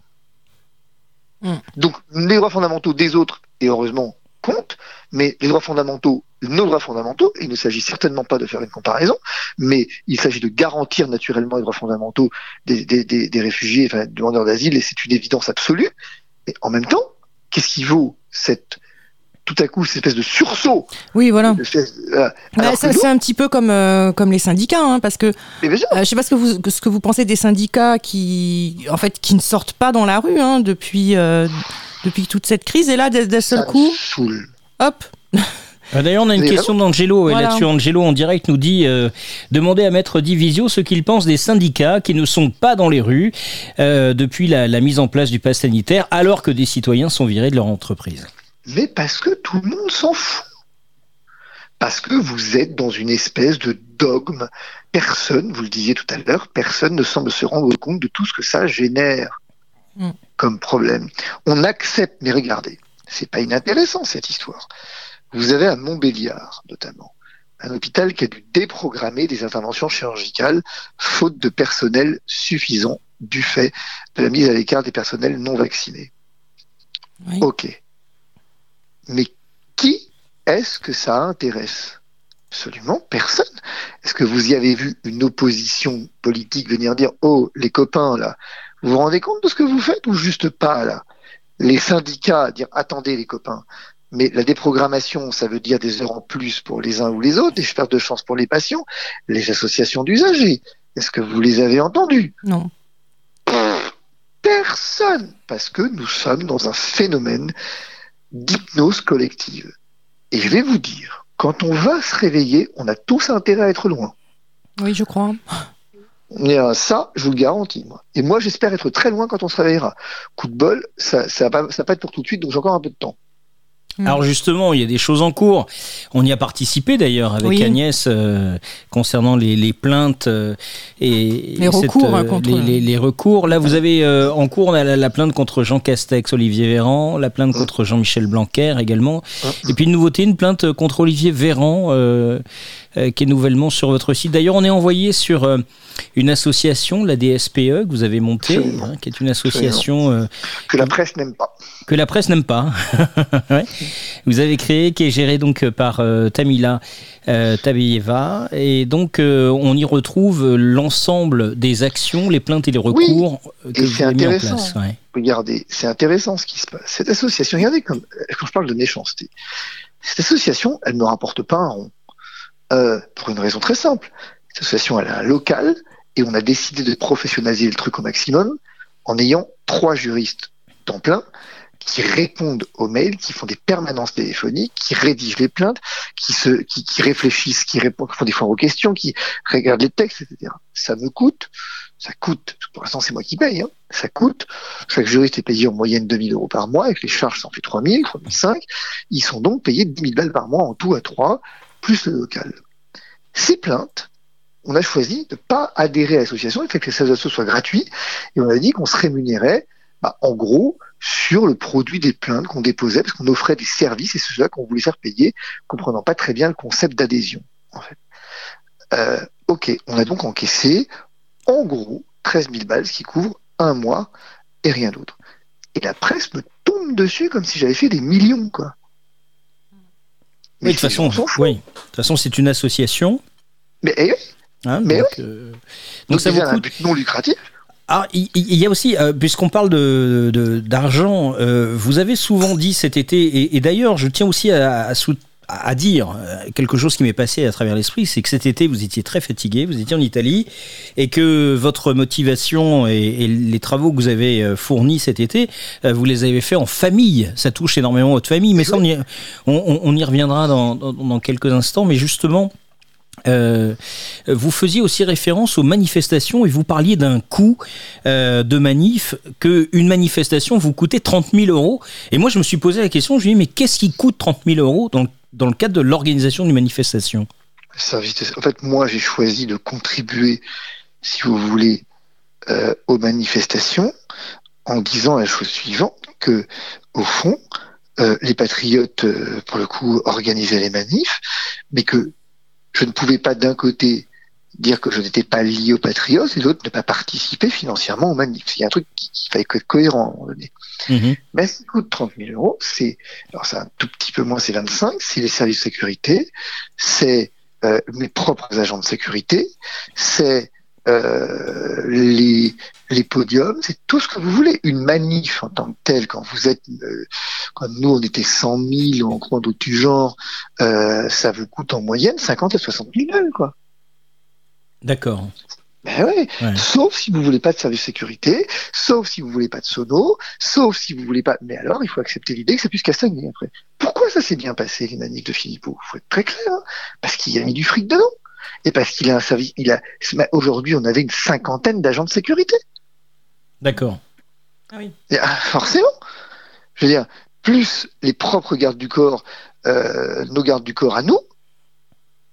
Hmm. Donc les droits fondamentaux des autres, et heureusement, compte, mais les droits fondamentaux nos droits fondamentaux. Il ne s'agit certainement pas de faire une comparaison, mais il s'agit de garantir naturellement les droits fondamentaux des, des, des, des réfugiés, enfin, demandeurs d'asile, et c'est une évidence absolue. Et en même temps, qu'est-ce qui vaut cette tout à coup cette espèce de sursaut? Oui, voilà. Euh, ça, c'est un petit peu comme euh, comme les syndicats, hein, parce que euh, je sais pas ce que vous ce que vous pensez des syndicats qui en fait qui ne sortent pas dans la rue hein, depuis depuis toute cette crise, et là d'un seul coup, hop. D'ailleurs, on a une question d'Angelo. Et là-dessus, Angelo en direct nous dit demander à Maître Divisio ce qu'il pense des syndicats qui ne sont pas dans les rues depuis la, la mise en place du pass sanitaire, alors que des citoyens sont virés de leur entreprise mais parce que tout le monde s'en fout. Parce que vous êtes dans une espèce de dogme. Personne, vous le disiez tout à l'heure, personne ne semble se rendre compte de tout ce que ça génère mm. comme problème. On accepte, mais regardez, c'est pas inintéressant cette histoire. Vous avez à Montbéliard, notamment, un hôpital qui a dû déprogrammer des interventions chirurgicales faute de personnel suffisant du fait de la mise à l'écart des personnels non vaccinés. Ok. Mais qui est-ce que ça intéresse? Absolument personne. Est-ce que vous y avez vu une opposition politique venir dire Oh, les copains, là, vous vous rendez compte de ce que vous faites ou juste pas, là? Les syndicats dire Attendez, les copains, mais la déprogrammation, ça veut dire des heures en plus pour les uns ou les autres, des pertes de chance pour les patients, les associations d'usagers. Est-ce que vous les avez entendus Non. Personne, parce que nous sommes dans un phénomène d'hypnose collective. Et je vais vous dire, quand on va se réveiller, on a tous intérêt à être loin. Oui, je crois. Et ça, je vous le garantis. Moi. Et moi, j'espère être très loin quand on se réveillera. Coup de bol, ça ne va, va, pas être pour tout de suite, donc j'ai encore un peu de temps. Mm. Alors justement, il y a des choses en cours. On y a participé d'ailleurs avec Agnès euh, concernant les, plaintes euh, et les recours. Hein, euh, les, recours. Là, vous avez en cours on a la, plainte contre Jean Castex, Olivier Véran, la plainte contre Jean-Michel Blanquer également, et puis une nouveauté, une plainte contre Olivier Véran qui est nouvellement sur votre site. D'ailleurs, on est envoyé sur une association, la DSPE, que vous avez montée, hein, qui est une association que la presse n'aime pas que la presse n'aime pas. Vous avez créé, qui est géré donc par euh, Tamila euh, Tabieva, et donc euh, on y retrouve l'ensemble des actions, les plaintes et les recours que vous avez mis en place. Regardez, c'est intéressant ce qui se passe. Cette association, regardez comme quand je parle de méchanceté, cette association, elle ne rapporte pas un rond, pour une raison très simple. Cette association, elle a un local, et on a décidé de professionnaliser le truc au maximum en ayant trois juristes temps plein qui répondent aux mails, qui font des permanences téléphoniques, qui rédigent les plaintes, qui se, réfléchissent, qui répondent, qui font des fois aux questions, qui regardent les textes, etc. Ça me coûte, ça coûte, pour l'instant c'est moi qui paye, hein, ça coûte, chaque juriste est payé en moyenne 2000 euros par mois, avec les charges ça en fait 3000, 3005, ils sont donc payés 10 000 balles par mois en tout à trois, plus le local. Ces plaintes, on a choisi de ne pas adhérer à l'association, il fait que les associations soient gratuits, et on a dit qu'on se rémunérait, bah, en gros, sur le produit des plaintes qu'on déposait, parce qu'on offrait des services et c'est cela qu'on voulait faire payer, comprenant pas très bien le concept d'adhésion. En fait. euh, ok, on a donc encaissé en gros 13 000 balles, ce qui couvre un mois et rien d'autre. Et la presse me tombe dessus comme si j'avais fait des millions, quoi. Mais oui, de toute façon, oui. De toute façon, c'est une association. Mais, eh hein, mais donc, euh, donc, ça vous coûte... un but non lucratif. Ah, il y, a aussi, euh, puisqu'on parle de, d'argent, euh, vous avez souvent dit cet été, et, d'ailleurs, je tiens aussi à, à, dire euh, quelque chose qui m'est passé à travers l'esprit, c'est que cet été, vous étiez très fatigué, vous étiez en Italie, et que votre motivation et, les travaux que vous avez fournis cet été, vous les avez faits en famille. Ça touche énormément votre famille, mais ça, on y, reviendra dans, quelques instants, mais justement, euh, vous faisiez aussi référence aux manifestations et vous parliez d'un coût euh, de manif, qu'une manifestation vous coûtait 30 000 euros. Et moi, je me suis posé la question, je me suis dit, mais qu'est-ce qui coûte 30 000 euros dans le cadre de l'organisation d'une manifestation. En fait, moi, j'ai choisi de contribuer, si vous voulez, euh, aux manifestations en disant la chose suivante, que, au fond, les patriotes, pour le coup, organisaient les manifs, mais que je ne pouvais pas d'un côté dire que je n'étais pas lié au Patriots et l'autre ne pas participer financièrement au manif. Il y a un truc qui, qui fallait être cohérent à un moment donné. Mhm. Mais ce qui coûte 30 000 euros, c'est, alors c'est un tout petit peu moins, c'est 25, c'est les services de sécurité, c'est euh, mes propres agents de sécurité, c'est euh, les, les podiums, c'est tout ce que vous voulez. Une manif en tant que telle, quand vous êtes, euh, quand nous on était 100 000 ou en croix d'autres du genre, euh, ça vous coûte en moyenne 50 à 60 000 balles, quoi. D'accord. Ben ouais. Sauf si vous voulez pas de service de sécurité, sauf si vous voulez pas de sono, sauf si vous voulez pas. Mais alors, il faut accepter l'idée que ça puisse castagner après. Pourquoi ça s'est bien passé les manifs de Philippot? Faut être très clair. Hein parce qu'il a mis du fric dedans et parce qu'il a un service. Il a aujourd'hui, on avait une cinquantaine d'agents de sécurité. D'accord. Ah oui. Ah, forcément. Je veux dire, plus les propres gardes du corps, euh, nos gardes du corps à nous.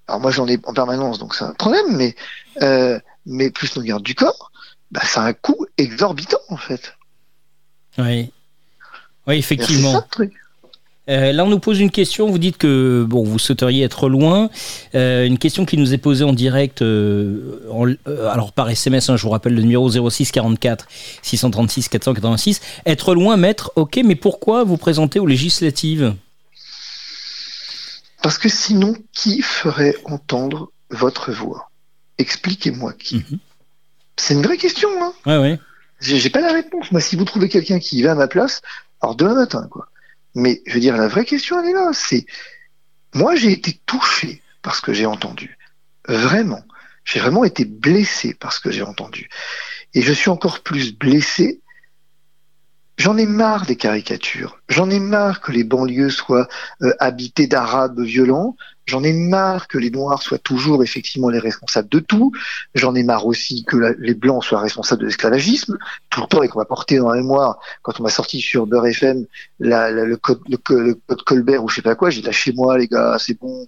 Alors moi j'en ai en permanence, donc c'est un problème, mais euh, mais plus nos gardes du corps, bah, ça a un coût exorbitant en fait. Oui. Oui, effectivement. Ça, truc. Euh, là, on nous pose une question. Vous dites que bon, vous souhaiteriez être loin. Euh, une question qui nous est posée en direct, euh, alors par SMS. Hein, je vous rappelle le numéro 06 44 636 486. Être loin, maître. Ok, mais pourquoi vous présenter aux législatives? Parce que sinon, qui ferait entendre votre voix? Expliquez-moi qui. Mhm. C'est une vraie question. Hein ouais, ouais. J'ai pas la réponse. Moi, si vous trouvez quelqu'un qui va à ma place, alors demain matin, quoi. Mais je veux dire, la vraie question, elle est là. C'est moi, j'ai été touché par ce que j'ai entendu. Vraiment. J'ai vraiment été blessé par ce que j'ai entendu. Et je suis encore plus blessé. J'en ai marre des caricatures. J'en ai marre que les banlieues soient euh, habitées d'arabes violents. J'en ai marre que les Noirs soient toujours effectivement les responsables de tout. J'en ai marre aussi que les Blancs soient responsables de l'esclavagisme. Tout le temps, et qu'on va porter dans la mémoire, quand on m'a sorti sur Beurre FM le, code, Colbert ou je sais pas quoi, j'ai lâché moi les gars, c'est bon.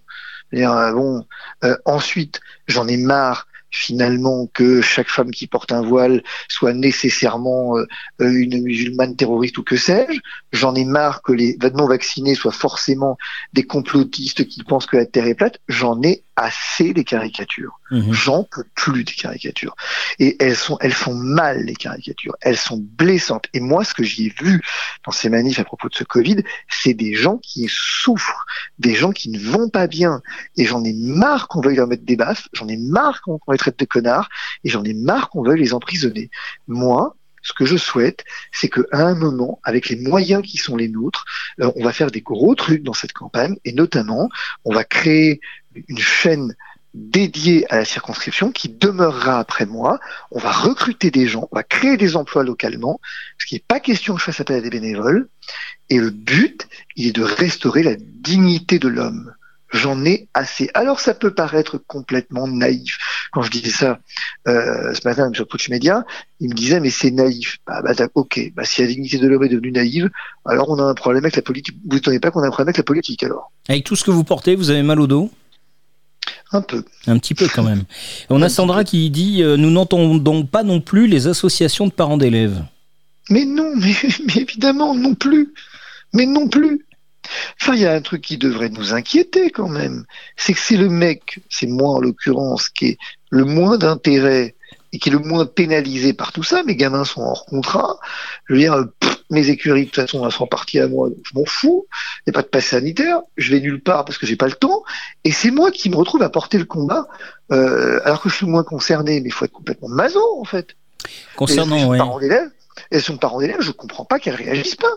bon. Euh, ensuite, j'en ai marre finalement que chaque femme qui porte un voile soit nécessairement euh, une musulmane terroriste ou que sais-je. J'en ai marre que les non vaccinés soient forcément des complotistes qui pensent que la Terre est plate. J'en ai assez des caricatures. Mhm. J'en peux plus des caricatures. Et elles sont, elles font mal les caricatures. Elles sont blessantes. Et moi, ce que j'ai vu dans ces manifs à propos de ce Covid, c'est des gens qui souffrent, des gens qui ne vont pas bien. Et j'en ai marre qu'on veuille leur mettre des baffes. J'en ai marre qu'on les traite de connards. Et j'en ai marre qu'on veuille les emprisonner. Moi, ce que je souhaite, c'est qu'à un moment, avec les moyens qui sont les nôtres, euh, on va faire des gros trucs dans cette campagne, et notamment, on va créer une chaîne dédiée à la circonscription qui demeurera après moi. On va recruter des gens, on va créer des emplois localement, ce qui n'est pas question que je fasse appel à des bénévoles. Et le but, il est de restaurer la dignité de l'homme. J'en ai assez. Alors ça peut paraître complètement naïf. Quand je disais ça euh, ce matin sur Twitch Media, il me disait mais c'est naïf. Bah, bah ok, bah, si la dignité de l'homme est devenue naïve, alors on a un problème avec la politique. Vous ne pas qu'on a un problème avec la politique alors? Avec tout ce que vous portez, vous avez mal au dos? Un peu. Un petit peu quand même. On a Sandra qui dit euh, Nous n'entendons pas non plus les associations de parents d'élèves. Mais non, mais, évidemment, non plus. Mais non plus. Enfin, il y a un truc qui devrait nous inquiéter quand même. C'est que c'est le mec, c'est moi en l'occurrence, qui est le moins d'intérêt et qui est le moins pénalisé par tout ça. Mes gamins sont hors contrat. Je veux dire, mes écuries, de toute façon, elles sont parties à moi, donc je m'en fous. Il n'y a pas de passe sanitaire. Je vais nulle part parce que j'ai pas le temps. Et c'est moi qui me retrouve à porter le combat, euh, alors que je suis moins concerné. Mais il faut être complètement maso, en fait. Concernant, oui. Parents d'élèves, et son parent d'élèves, je comprends pas qu'elles réagissent pas.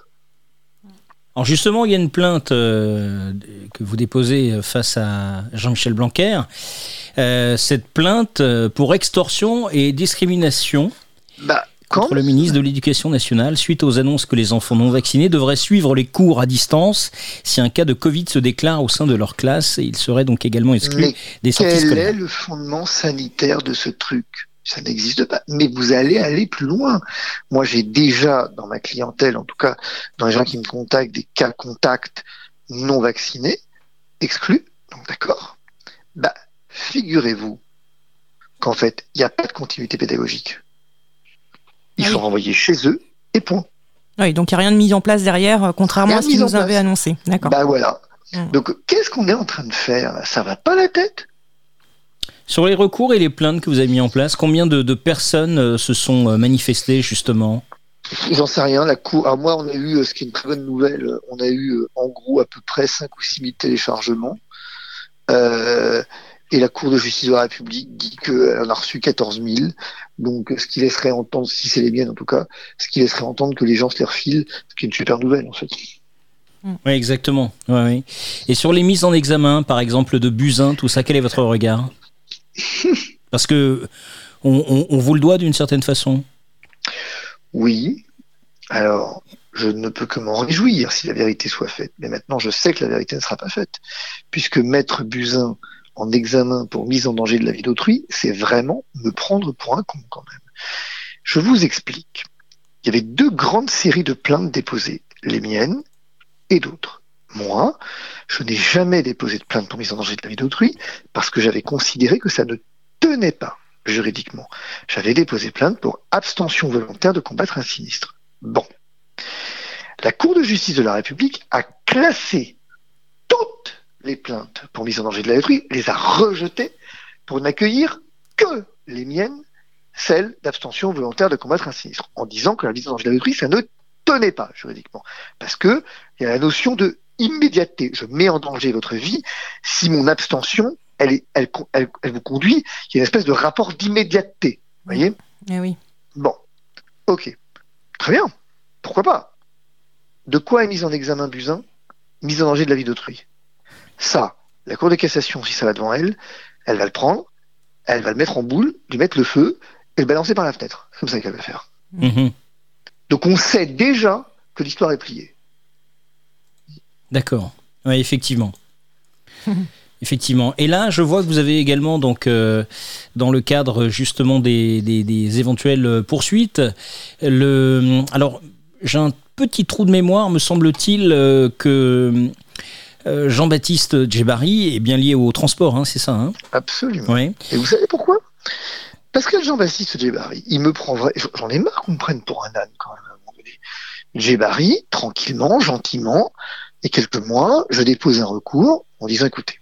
Alors justement, il y a une plainte euh, que vous déposez face à Jean-Michel Blanquer. Euh, cette plainte pour extorsion et discrimination. Bah, contre le ministre de l'Éducation nationale suite aux annonces que les enfants non vaccinés devraient suivre les cours à distance si un cas de Covid se déclare au sein de leur classe et ils seraient donc également exclus des sorties scolaires. Quel est le fondement sanitaire de ce truc? Ça n'existe pas. Mais vous allez aller plus loin. Moi, j'ai déjà dans ma clientèle, en tout cas dans les gens qui me contactent, des cas contacts non vaccinés, exclus. Donc d'accord. Bah, figurez-vous qu'en fait, il n'y a pas de continuité pédagogique. Ils ah sont renvoyés chez eux et point. Oui, donc il n'y a rien de mis en place derrière, euh, contrairement à ce qu'ils nous avaient annoncé. D'accord. Bah voilà. Hum. Donc qu'est-ce qu'on est en train de faire Ça va pas la tête? Sur les recours et les plaintes que vous avez mis en place, combien de, personnes euh, se sont euh, manifestées justement? J'en sais rien. La cour, à moi, on a eu, ce qui est une très bonne nouvelle, on a eu en gros à peu près 5 ou 6 000 téléchargements. et la Cour de justice de la République dit qu'elle en a reçu 14 000. Donc, ce qui laisserait entendre, si c'est les miennes en tout cas, ce qui laisserait entendre que les gens se les refilent, ce qui est une super nouvelle en fait. Oui, exactement. Et sur les mises en examen, par exemple, de Buzyn, tout ça, quel est votre regard? Parce que on, vous le doit d'une certaine façon. Oui. Alors, je ne peux que m'en réjouir si la vérité soit faite. Mais maintenant, je sais que la vérité ne sera pas faite. Puisque mettre Buzyn en examen pour mise en danger de la vie d'autrui, c'est vraiment me prendre pour un con quand même. Je vous explique. Il y avait deux grandes séries de plaintes déposées. Les miennes et d'autres. Moi, je n'ai jamais déposé de plainte pour mise en danger de la vie d'autrui parce que j'avais considéré que ça ne tenait pas juridiquement. J'avais déposé plainte pour abstention volontaire de combattre un sinistre. Bon. La Cour de justice de la République a classé toutes les plaintes pour mise en danger de la vie d'autrui, les a rejetées pour n'accueillir que les miennes, celles d'abstention volontaire de combattre un sinistre, en disant que la mise en danger de la vie d'autrui, ça ne tenait pas juridiquement. Parce que il y a la notion de immédiateté. Je mets en danger votre vie si mon abstention, elle, est, elle, elle, vous conduit, il y a une espèce de rapport d'immédiateté. Vous voyez? Eh oui. Bon. Ok. Très bien. Pourquoi pas? De quoi est mise en examen Buzyn? Mise en danger de la vie d'autrui. Ça, la Cour de cassation, si ça va devant elle, elle va le prendre, elle va le mettre en boule, lui mettre le feu et le balancer par la fenêtre. C'est comme ça qu'elle va faire. Mhm. Donc on sait déjà que l'histoire est pliée. D'accord. Oui, effectivement. effectivement. Et là, je vois que vous avez également, donc, euh, dans le cadre justement des, éventuelles poursuites, le. Alors, j'ai un petit trou de mémoire, me semble-t-il, euh, que euh, Jean-Baptiste Djebari est bien lié au transport, hein, c'est ça hein? Absolument. Oui. Et vous savez pourquoi? Parce que Jean-Baptiste Djebari, il me prend vrai. J'en ai marre qu'on me prenne pour un âne quand même à un moment donné. Djebari, tranquillement, gentiment, et quelques mois, je dépose un recours en disant écoutez,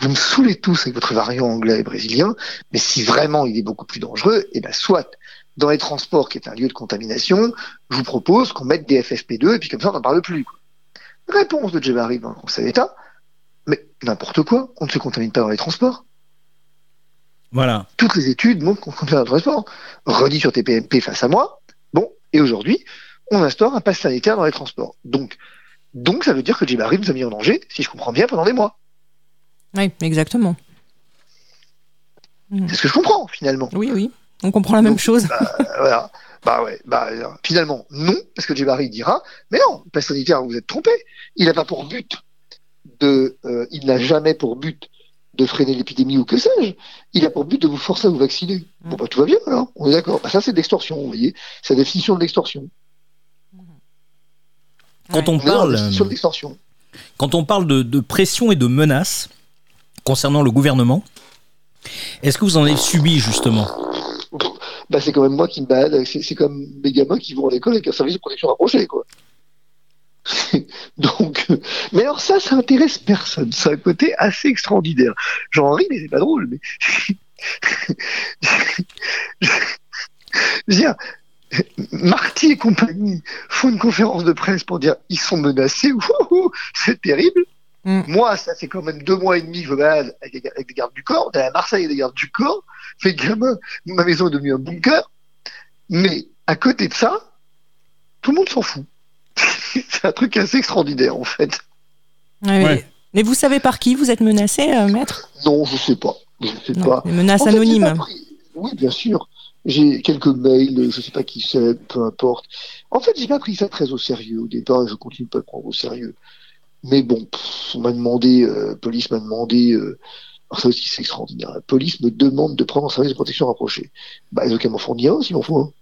vous me saoulez tous avec votre variant anglais et brésilien, mais si vraiment il est beaucoup plus dangereux, eh ben soit dans les transports, qui est un lieu de contamination, je vous propose qu'on mette des FFP2 et puis comme ça on n'en parle plus. Réponse de Djebari dans le Conseil d'État, mais n'importe quoi, on ne se contamine pas dans les transports. Voilà. Toutes les études montrent qu'on contamine dans le transport. Redit sur TPMP face à moi. Bon, et aujourd'hui, on instaure un pass sanitaire dans les transports. Donc, donc ça veut dire que Djibari nous a mis en danger, si je comprends bien, pendant des mois. Oui, exactement. C'est ce que je comprends, finalement. Oui, oui. On comprend la même chose. Bah, voilà. Bah ouais, bah finalement non, parce que Djibari dira, mais non, le pass sanitaire, vous êtes trompé. Il n'a pas pour but de, euh, il n'a jamais pour but de freiner l'épidémie ou que sais-je. Il a pour but de vous forcer à vous vacciner. Mm. Bon, bah, tout va bien, alors. On est d'accord. Bah, ça, c'est de l'extorsion, vous voyez. C'est la définition de l'extorsion. Quand on, parle. Quand on parle de, pression et de menaces concernant le gouvernement, est-ce que vous en avez subi, justement? Bah, C'est quand même moi qui me balade. C'est comme mes gamins qui vont à l'école avec un service de protection rapproché, quoi. Donc, mais alors ça, ça intéresse personne. C'est un côté assez extraordinaire. J'en ris, mais c'est pas drôle. Mais je dire, Marty et compagnie font une conférence de presse pour dire ils sont menacés. C'est terrible. Mm. Moi, ça fait quand même deux mois et demi que je balade avec, des gardes du corps. On est à Marseille, des gardes du corps. Fait gamin, ma maison est devenue un bunker. Mais à côté de ça, tout le monde s'en fout. c'est un truc assez extraordinaire en fait. Mais vous savez par qui vous êtes menacé, euh, maître? Non, je sais pas. Je sais pas. Des menaces anonymes. Oui, bien sûr. J'ai quelques mails, je sais pas qui c'est, peu importe. En fait, j'ai pas pris ça très au sérieux au départ et je continue pas à le prendre au sérieux. Mais bon, on m'a demandé, euh, police m'a demandé, euh, alors ça aussi c'est extraordinaire, la police me demande de prendre un service de protection rapproché. Bah, ils ont qu'à m'en fournir un s'il en faut un.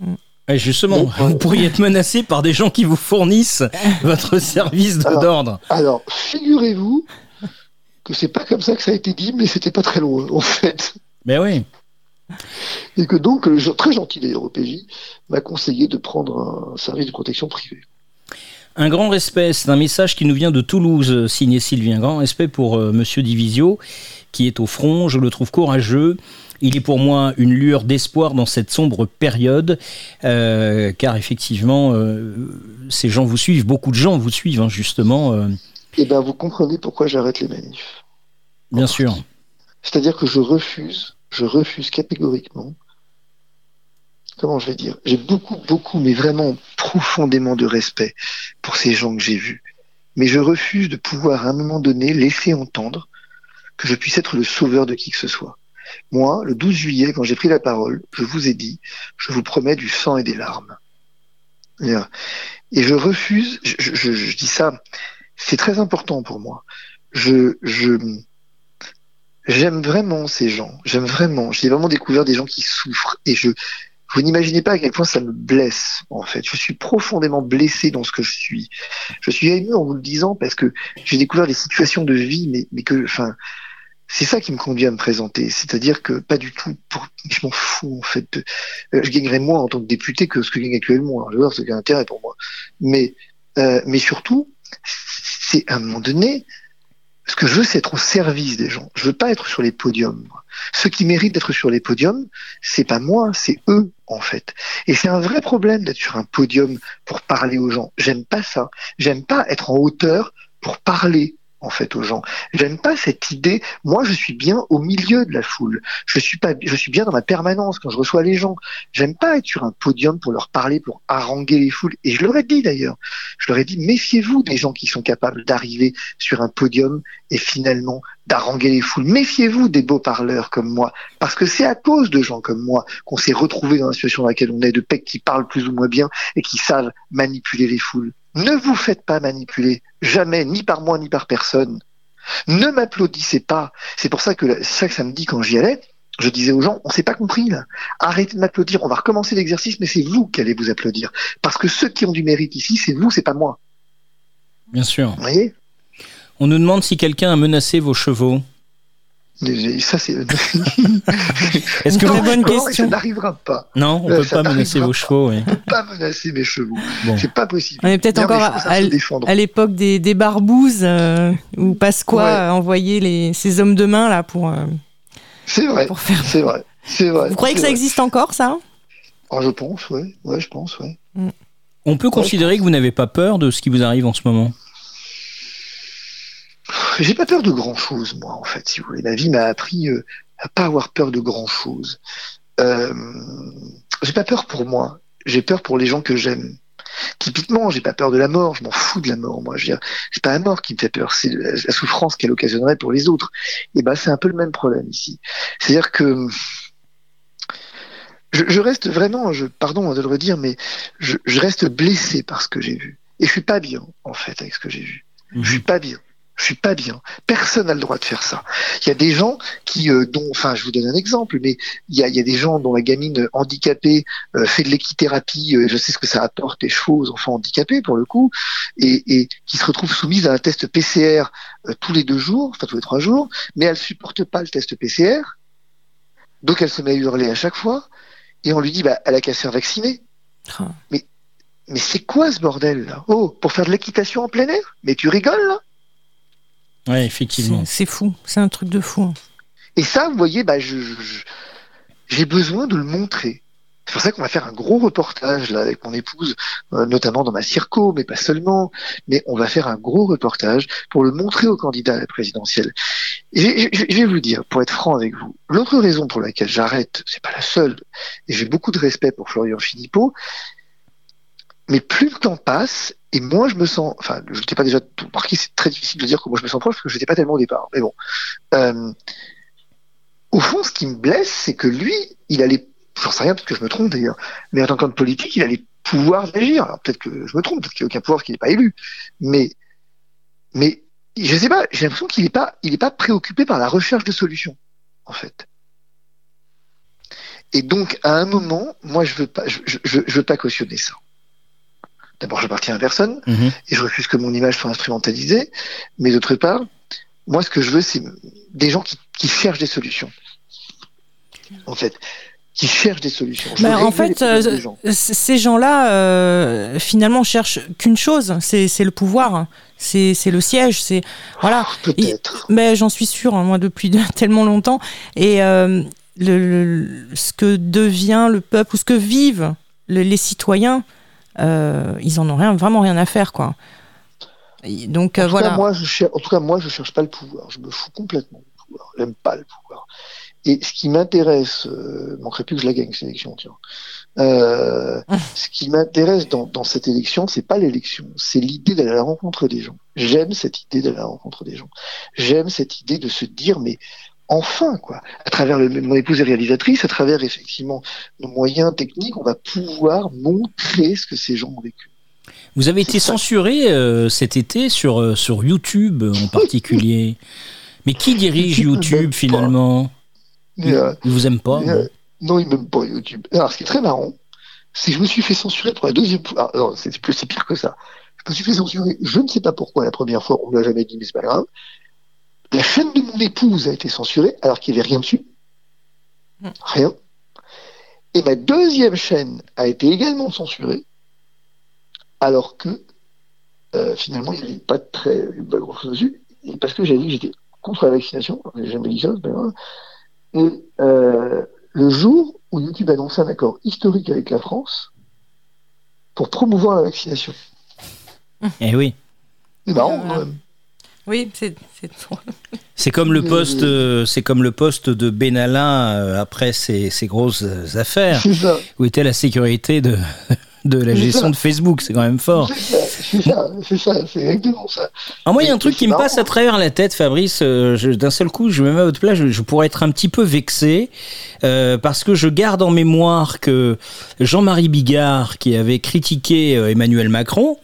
Mm justement, vous pourriez être menacé par des gens qui vous fournissent votre service d'ordre. Alors, figurez-vous que c'est pas comme ça que ça a été dit, mais c'était pas très loin, en fait. Mais oui. Et que donc, le très gentil d'ailleurs au PJ m'a conseillé de prendre un service de protection privée. Un grand respect, c'est un message qui nous vient de Toulouse, signé Sylvie. Un grand respect pour euh, Monsieur Divisio, qui est au front. Je le trouve courageux. Il est pour moi une lueur d'espoir dans cette sombre période, euh, car effectivement, euh, ces gens vous suivent, beaucoup de gens vous suivent, hein, justement. Eh bien, vous comprenez pourquoi j'arrête les manifs. Bien sûr. C'est-à-dire que je refuse, je refuse catégoriquement comment je vais dire, j'ai beaucoup, beaucoup, mais vraiment profondément de respect pour ces gens que j'ai vus. Mais je refuse de pouvoir à un moment donné laisser entendre que je puisse être le sauveur de qui que ce soit. Moi, le 12 juillet, quand j'ai pris la parole, je vous ai dit, je vous promets du sang et des larmes. Et je refuse, je, dis ça, c'est très important pour moi. Je, je, j'aime vraiment ces gens. J'aime vraiment. J'ai vraiment découvert des gens qui souffrent et je, vous n'imaginez pas à quel point ça me blesse, en fait. Je suis profondément blessé dans ce que je suis. Je suis ému en vous le disant parce que j'ai découvert des situations de vie, mais, que, enfin, c'est ça qui me conduit à me présenter. C'est-à-dire que pas du tout, je m'en fous, en fait. Euh, je gagnerais moins en tant que député que ce que je gagne actuellement. Alors, je vois, c'est un intérêt pour moi. Mais, euh, mais surtout, c'est à un moment donné, ce que je veux, c'est être au service des gens. Je veux pas être sur les podiums. Ceux qui méritent d'être sur les podiums, c'est pas moi, c'est eux en fait. Et c'est un vrai problème d'être sur un podium pour parler aux gens. J'aime pas ça. J'aime pas être en hauteur pour parler en fait aux gens. J'aime pas cette idée. Moi, je suis bien au milieu de la foule. Je suis pas, je suis bien dans ma permanence quand je reçois les gens. J'aime pas être sur un podium pour leur parler, pour haranguer les foules. Et je leur ai dit d'ailleurs, je leur ai dit, méfiez-vous des gens qui sont capables d'arriver sur un podium et finalement d'haranguer les foules. Méfiez-vous des beaux parleurs comme moi, parce que c'est à cause de gens comme moi qu'on s'est retrouvé dans la situation dans laquelle on est, de pecs qui parlent plus ou moins bien et qui savent manipuler les foules. Ne vous faites pas manipuler, jamais, ni par moi, ni par personne. Ne m'applaudissez pas. C'est pour ça que c'est ça que ça me dit quand j'y allais. Je disais aux gens, on s'est pas compris là. Arrêtez de m'applaudir. On va recommencer l'exercice, mais c'est vous qui allez vous applaudir. Parce que ceux qui ont du mérite ici, c'est vous, c'est pas moi. Bien sûr. Vous voyez? On nous demande si quelqu'un a menacé vos chevaux. Ça, c'est. Est-ce que vous bonne question Ça n'arrivera pas. Non, on ne peut pas menacer vos chevaux. Oui. On peut pas menacer mes chevaux. C'est pas possible. On est peut-être encore à, l'époque des, des, barbouzes euh, où Pasqua a envoyé les, ses hommes de main là pour. Euh, c'est vrai. Pour faire... C'est vrai. C'est vrai. Vous croyez que ça existe encore, ça oh, Je pense, oui. Ouais, je pense, ouais. Mm. On peut considérer que vous n'avez pas peur de ce qui vous arrive en ce moment? J'ai pas peur de grand chose, moi, en fait, si vous voulez. Ma vie m'a appris euh, à pas avoir peur de grand chose. Euh, j'ai pas peur pour moi. J'ai peur pour les gens que j'aime. Typiquement, j'ai pas peur de la mort. Je m'en fous de la mort. Moi, je veux dire, c'est pas la mort qui me fait peur. C'est la souffrance qu'elle occasionnerait pour les autres. Et ben, c'est un peu le même problème ici. C'est-à-dire que je, je, reste vraiment, je, pardon de le redire, mais je, je reste blessé par ce que j'ai vu. Et je suis pas bien, en fait, avec ce que j'ai vu. Je suis pas bien. Je suis pas bien. Personne n'a le droit de faire ça. Il y a des gens qui, euh, dont, enfin, je vous donne un exemple, mais il y a, il y a des gens dont la gamine handicapée euh, fait de l'équithérapie. Euh, je sais ce que ça apporte les chevaux aux enfants handicapés pour le coup, et, et qui se retrouvent soumises à un test PCR tous les deux jours, enfin tous les trois jours, mais elle supporte pas le test PCR, donc elle se met à hurler à chaque fois, et on lui dit, bah, elle a qu'à se faire vacciner. Ah. Mais mais c'est quoi ce bordel là? Oh, pour faire de l'équitation en plein air? Mais tu rigoles là? Ouais, effectivement. C'est fou, c'est un truc de fou. Et ça, vous voyez, bah, j'ai besoin de le montrer. C'est pour ça qu'on va faire un gros reportage là avec mon épouse, euh, notamment dans ma circo, mais pas seulement. Mais on va faire un gros reportage pour le montrer aux candidats à la présidentielle. Et je, vais vous dire, pour être franc avec vous, l'autre raison pour laquelle j'arrête, c'est pas la seule, et j'ai beaucoup de respect pour Florian Philippot, mais plus le temps passe, et moi je me sens, enfin, je n'étais pas déjà marqué, c'est très difficile de dire que moi je me sens proche parce que je n'étais pas tellement au départ. Mais bon, euh, au fond, ce qui me blesse, c'est que lui, il allait, j'en sais rien, peut-être que je me trompe d'ailleurs, mais en tant qu'homme politique, il allait pouvoir agir. Alors peut-être que je me trompe, peut-être qu'il n'y a aucun pouvoir qu'il n'est pas élu, mais, mais je sais pas, j'ai l'impression qu'il n'est pas, il est pas préoccupé par la recherche de solutions, en fait. Et donc, à un moment, moi, je veux pas, je, je veux pas cautionner ça. D'abord, j'appartiens à personne mhm. et je refuse que mon image soit instrumentalisée. Mais d'autre part, moi, ce que je veux, c'est des gens qui, cherchent des solutions. En fait, qui cherchent des solutions. Bah, en fait, euh, ces gens-là, euh, finalement, cherchent qu'une chose, c'est le pouvoir, c'est le siège, c'est voilà. Peut-être. Mais j'en suis sûr, hein, moi, depuis tellement longtemps. Et euh, le, ce que devient le peuple ou ce que vivent les citoyens, ils en ont rien, vraiment rien à faire, quoi. donc en voilà. moi, je en tout cas, moi, je cherche pas le pouvoir. Je me fous complètement du pouvoir. J'aime pas le pouvoir. Et ce qui m'intéresse, euh, manquerait plus que je la gagne cette élection, tiens. Euh, ce qui m'intéresse dans, dans, cette élection, c'est pas l'élection, c'est l'idée d'aller à la rencontre des gens. J'aime cette idée d'aller à la rencontre des gens. J'aime cette idée de se dire, mais enfin, quoi, à travers le, mon épouse est réalisatrice, à travers effectivement nos moyens techniques, on va pouvoir montrer ce que ces gens ont vécu. Vous avez été censuré euh, cet été sur, euh, sur YouTube en particulier. Mais qui dirige YouTube finalement? Il, euh, vous aime pas euh, Non, il m'aime pas YouTube. Alors, ce qui est très marrant, c'est que je me suis fait censurer pour la deuxième fois. Alors, c'est pire que ça. Je me suis fait censurer, je ne sais pas pourquoi, la première fois, on ne l'a jamais dit, mais c'est pas grave. La chaîne de mon épouse a été censurée, alors qu'il n'y avait rien dessus. Hmm. Rien. Et ma deuxième chaîne a été également censurée, alors que euh, finalement, il n'y avait pas très pas grand chose dessus, parce que j'ai dit que j'étais contre la vaccination. J'ai jamais dit ça, c'est pas grave. Et euh, le jour où YouTube annonce un accord historique avec la France pour promouvoir la vaccination. Eh oui. C'est marrant quand même. Oui, c'est c'est comme le poste, euh, c'est comme le poste de Benalla euh, après ces, ces grosses affaires. Où était la sécurité de de la gestion de Facebook, c'est quand même fort. C'est ça, c'est ça, c'est exactement ça. Alors moi, il y a un truc qui me passe à travers la tête, Fabrice. Euh, d'un seul coup, je me mets à votre place, je, pourrais être un petit peu vexé euh, parce que je garde en mémoire que Jean-Marie Bigard, qui avait critiqué euh, Emmanuel Macron,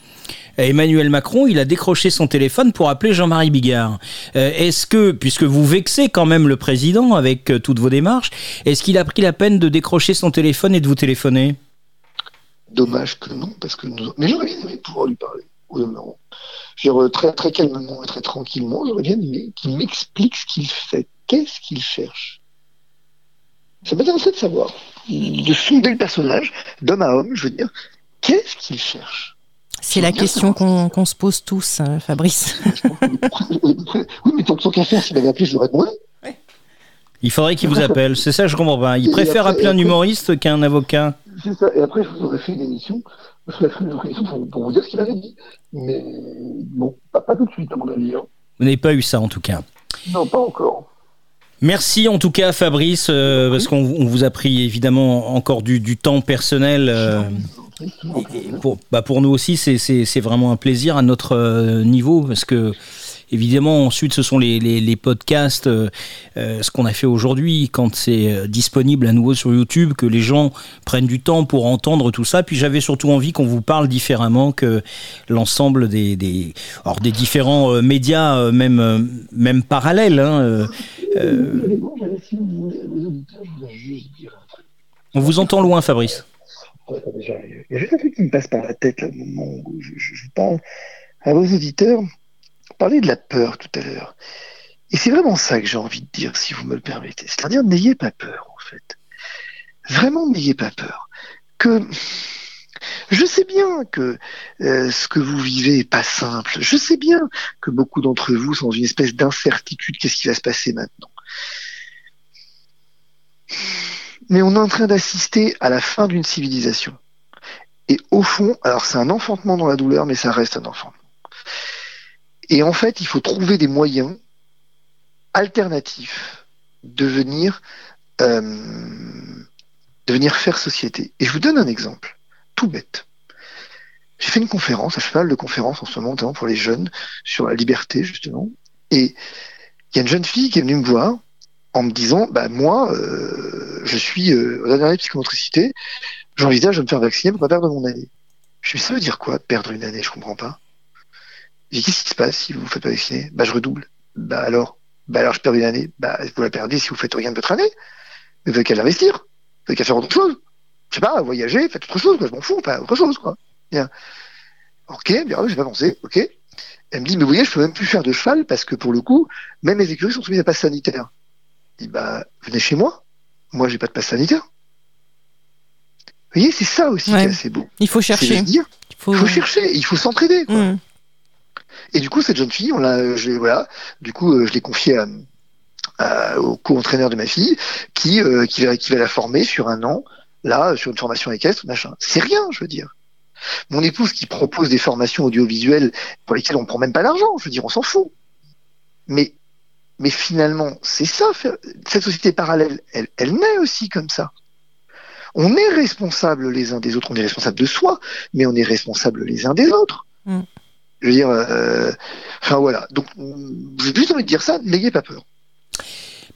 Emmanuel Macron, il a décroché son téléphone pour appeler Jean-Marie Bigard. est-ce que, puisque vous vexez quand même le président avec toutes vos démarches, est-ce qu'il a pris la peine de décrocher son téléphone et de vous téléphoner? Dommage que non, parce que nous... Mais j'aurais bien aimé pouvoir lui parler, au demeurant. Genre, très, très calmement et très tranquillement, j'aurais bien aimé qu'il m'explique ce qu'il fait. Qu'est-ce qu'il cherche? Ça m'intéressait de savoir, de sonder le personnage, d'homme à homme, je veux dire, qu'est-ce qu'il cherche? C'est la question qu'on se pose tous, hein, Fabrice. oui, mais tant, qu'à faire, s'il avait appelé, je l'aurais demandé. Il faudrait qu'il vous appelle, c'est ça, je comprends pas. Il préfère appeler un humoriste qu'un avocat. C'est ça. Et après, je vous aurais fait une émission, je fait une émission pour, vous dire ce qu'il avait dit. Mais bon, pas, tout de suite, à mon avis. Hein. Vous n'avez pas eu ça, en tout cas. Non, pas encore. Merci en tout cas Fabrice, euh, parce qu'on vous a pris évidemment encore du, temps personnel. Euh, pour, bah pour nous aussi, c'est vraiment un plaisir à notre euh, niveau, parce que Évidemment, ensuite, ce sont les, les, podcasts, euh, euh, ce qu'on a fait aujourd'hui, quand c'est euh, disponible à nouveau sur YouTube, que les gens prennent du temps pour entendre tout ça. Puis j'avais surtout envie qu'on vous parle différemment que l'ensemble des, des, des différents médias, même, même parallèles. Hein, on vous entend loin, Fabrice. Il y a juste un truc qui me passe par la tête, là, moment où je parle à vos auditeurs parlait de la peur tout à l'heure. Et c'est vraiment ça que j'ai envie de dire, si vous me le permettez. C'est-à-dire, n'ayez pas peur, en fait. Vraiment, n'ayez pas peur. Que je sais bien que euh, ce que vous vivez est pas simple. Je sais bien que beaucoup d'entre vous sont dans une espèce d'incertitude. Qu'est-ce qui va se passer maintenant? Mais on est en train d'assister à la fin d'une civilisation. Et au fond, alors c'est un enfantement dans la douleur, mais ça reste un enfantement. Et en fait, il faut trouver des moyens alternatifs de venir, euh, de venir faire société. Et je vous donne un exemple, tout bête. J'ai fait une conférence, un cheval de conférence en ce moment, notamment pour les jeunes, sur la liberté, justement. Et il y a une jeune fille qui est venue me voir en me disant, bah, moi, euh, je suis euh, au dernier de psychomotricité, j'envisage de me faire vacciner pour pas perdre mon année. Je me ça veut dire quoi, perdre une année? Je comprends pas qu'est-ce qui se passe si vous ne faites pas vacciner Bah je redouble. Bah alors? Bah alors je perds une année. Bah vous la perdez si vous faites rien de votre année. Mais vous avez qu'à l'investir. Vous avez qu'à faire autre chose. Je sais pas, voyager, faites autre chose, quoi. je m'en fous, pas autre chose, quoi. Bien. Ok, bien, j'ai pas pensé, ok. Elle me dit, mais vous voyez, je peux même plus faire de cheval parce que pour le coup, même mes écuries sont soumises à passe sanitaire. Je dis, bah, venez chez moi. Moi, j'ai pas de passe sanitaire. Vous voyez, c'est ça aussi qui est assez beau. Il faut chercher. il faut, chercher, il faut s'entraider. Mm. Et du coup, cette jeune fille, l'a, je, voilà, du coup, euh, je l'ai confiée au co-entraîneur de ma fille, qui, euh, qui va la former sur un an, là, sur une formation équestre, machin. C'est rien, je veux dire. Mon épouse qui propose des formations audiovisuelles pour lesquelles on prend même pas d'argent, je veux dire, on s'en fout. Mais, mais finalement, c'est ça, cette société parallèle, elle, elle naît aussi comme ça. On est responsable les uns des autres, on est responsable de soi, mais on est responsable les uns des autres. Mm. Je veux dire, euh, enfin voilà. Donc, j'ai juste envie de dire ça, n'ayez pas peur.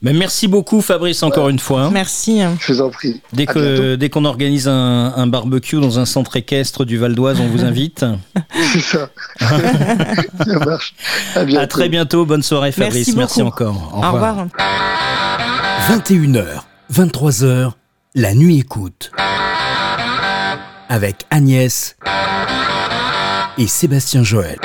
Mais merci beaucoup Fabrice encore une fois. Merci. Je vous en prie. Dès que dès qu'on organise un, barbecue dans un centre équestre du Val d'Oise, on vous invite. C'est ça. ça marche. À, à, très bientôt. Bonne soirée Fabrice. Merci, encore. Au revoir. Au revoir. 21h, 23h, la nuit écoute. Avec Agnès et Sébastien Joël.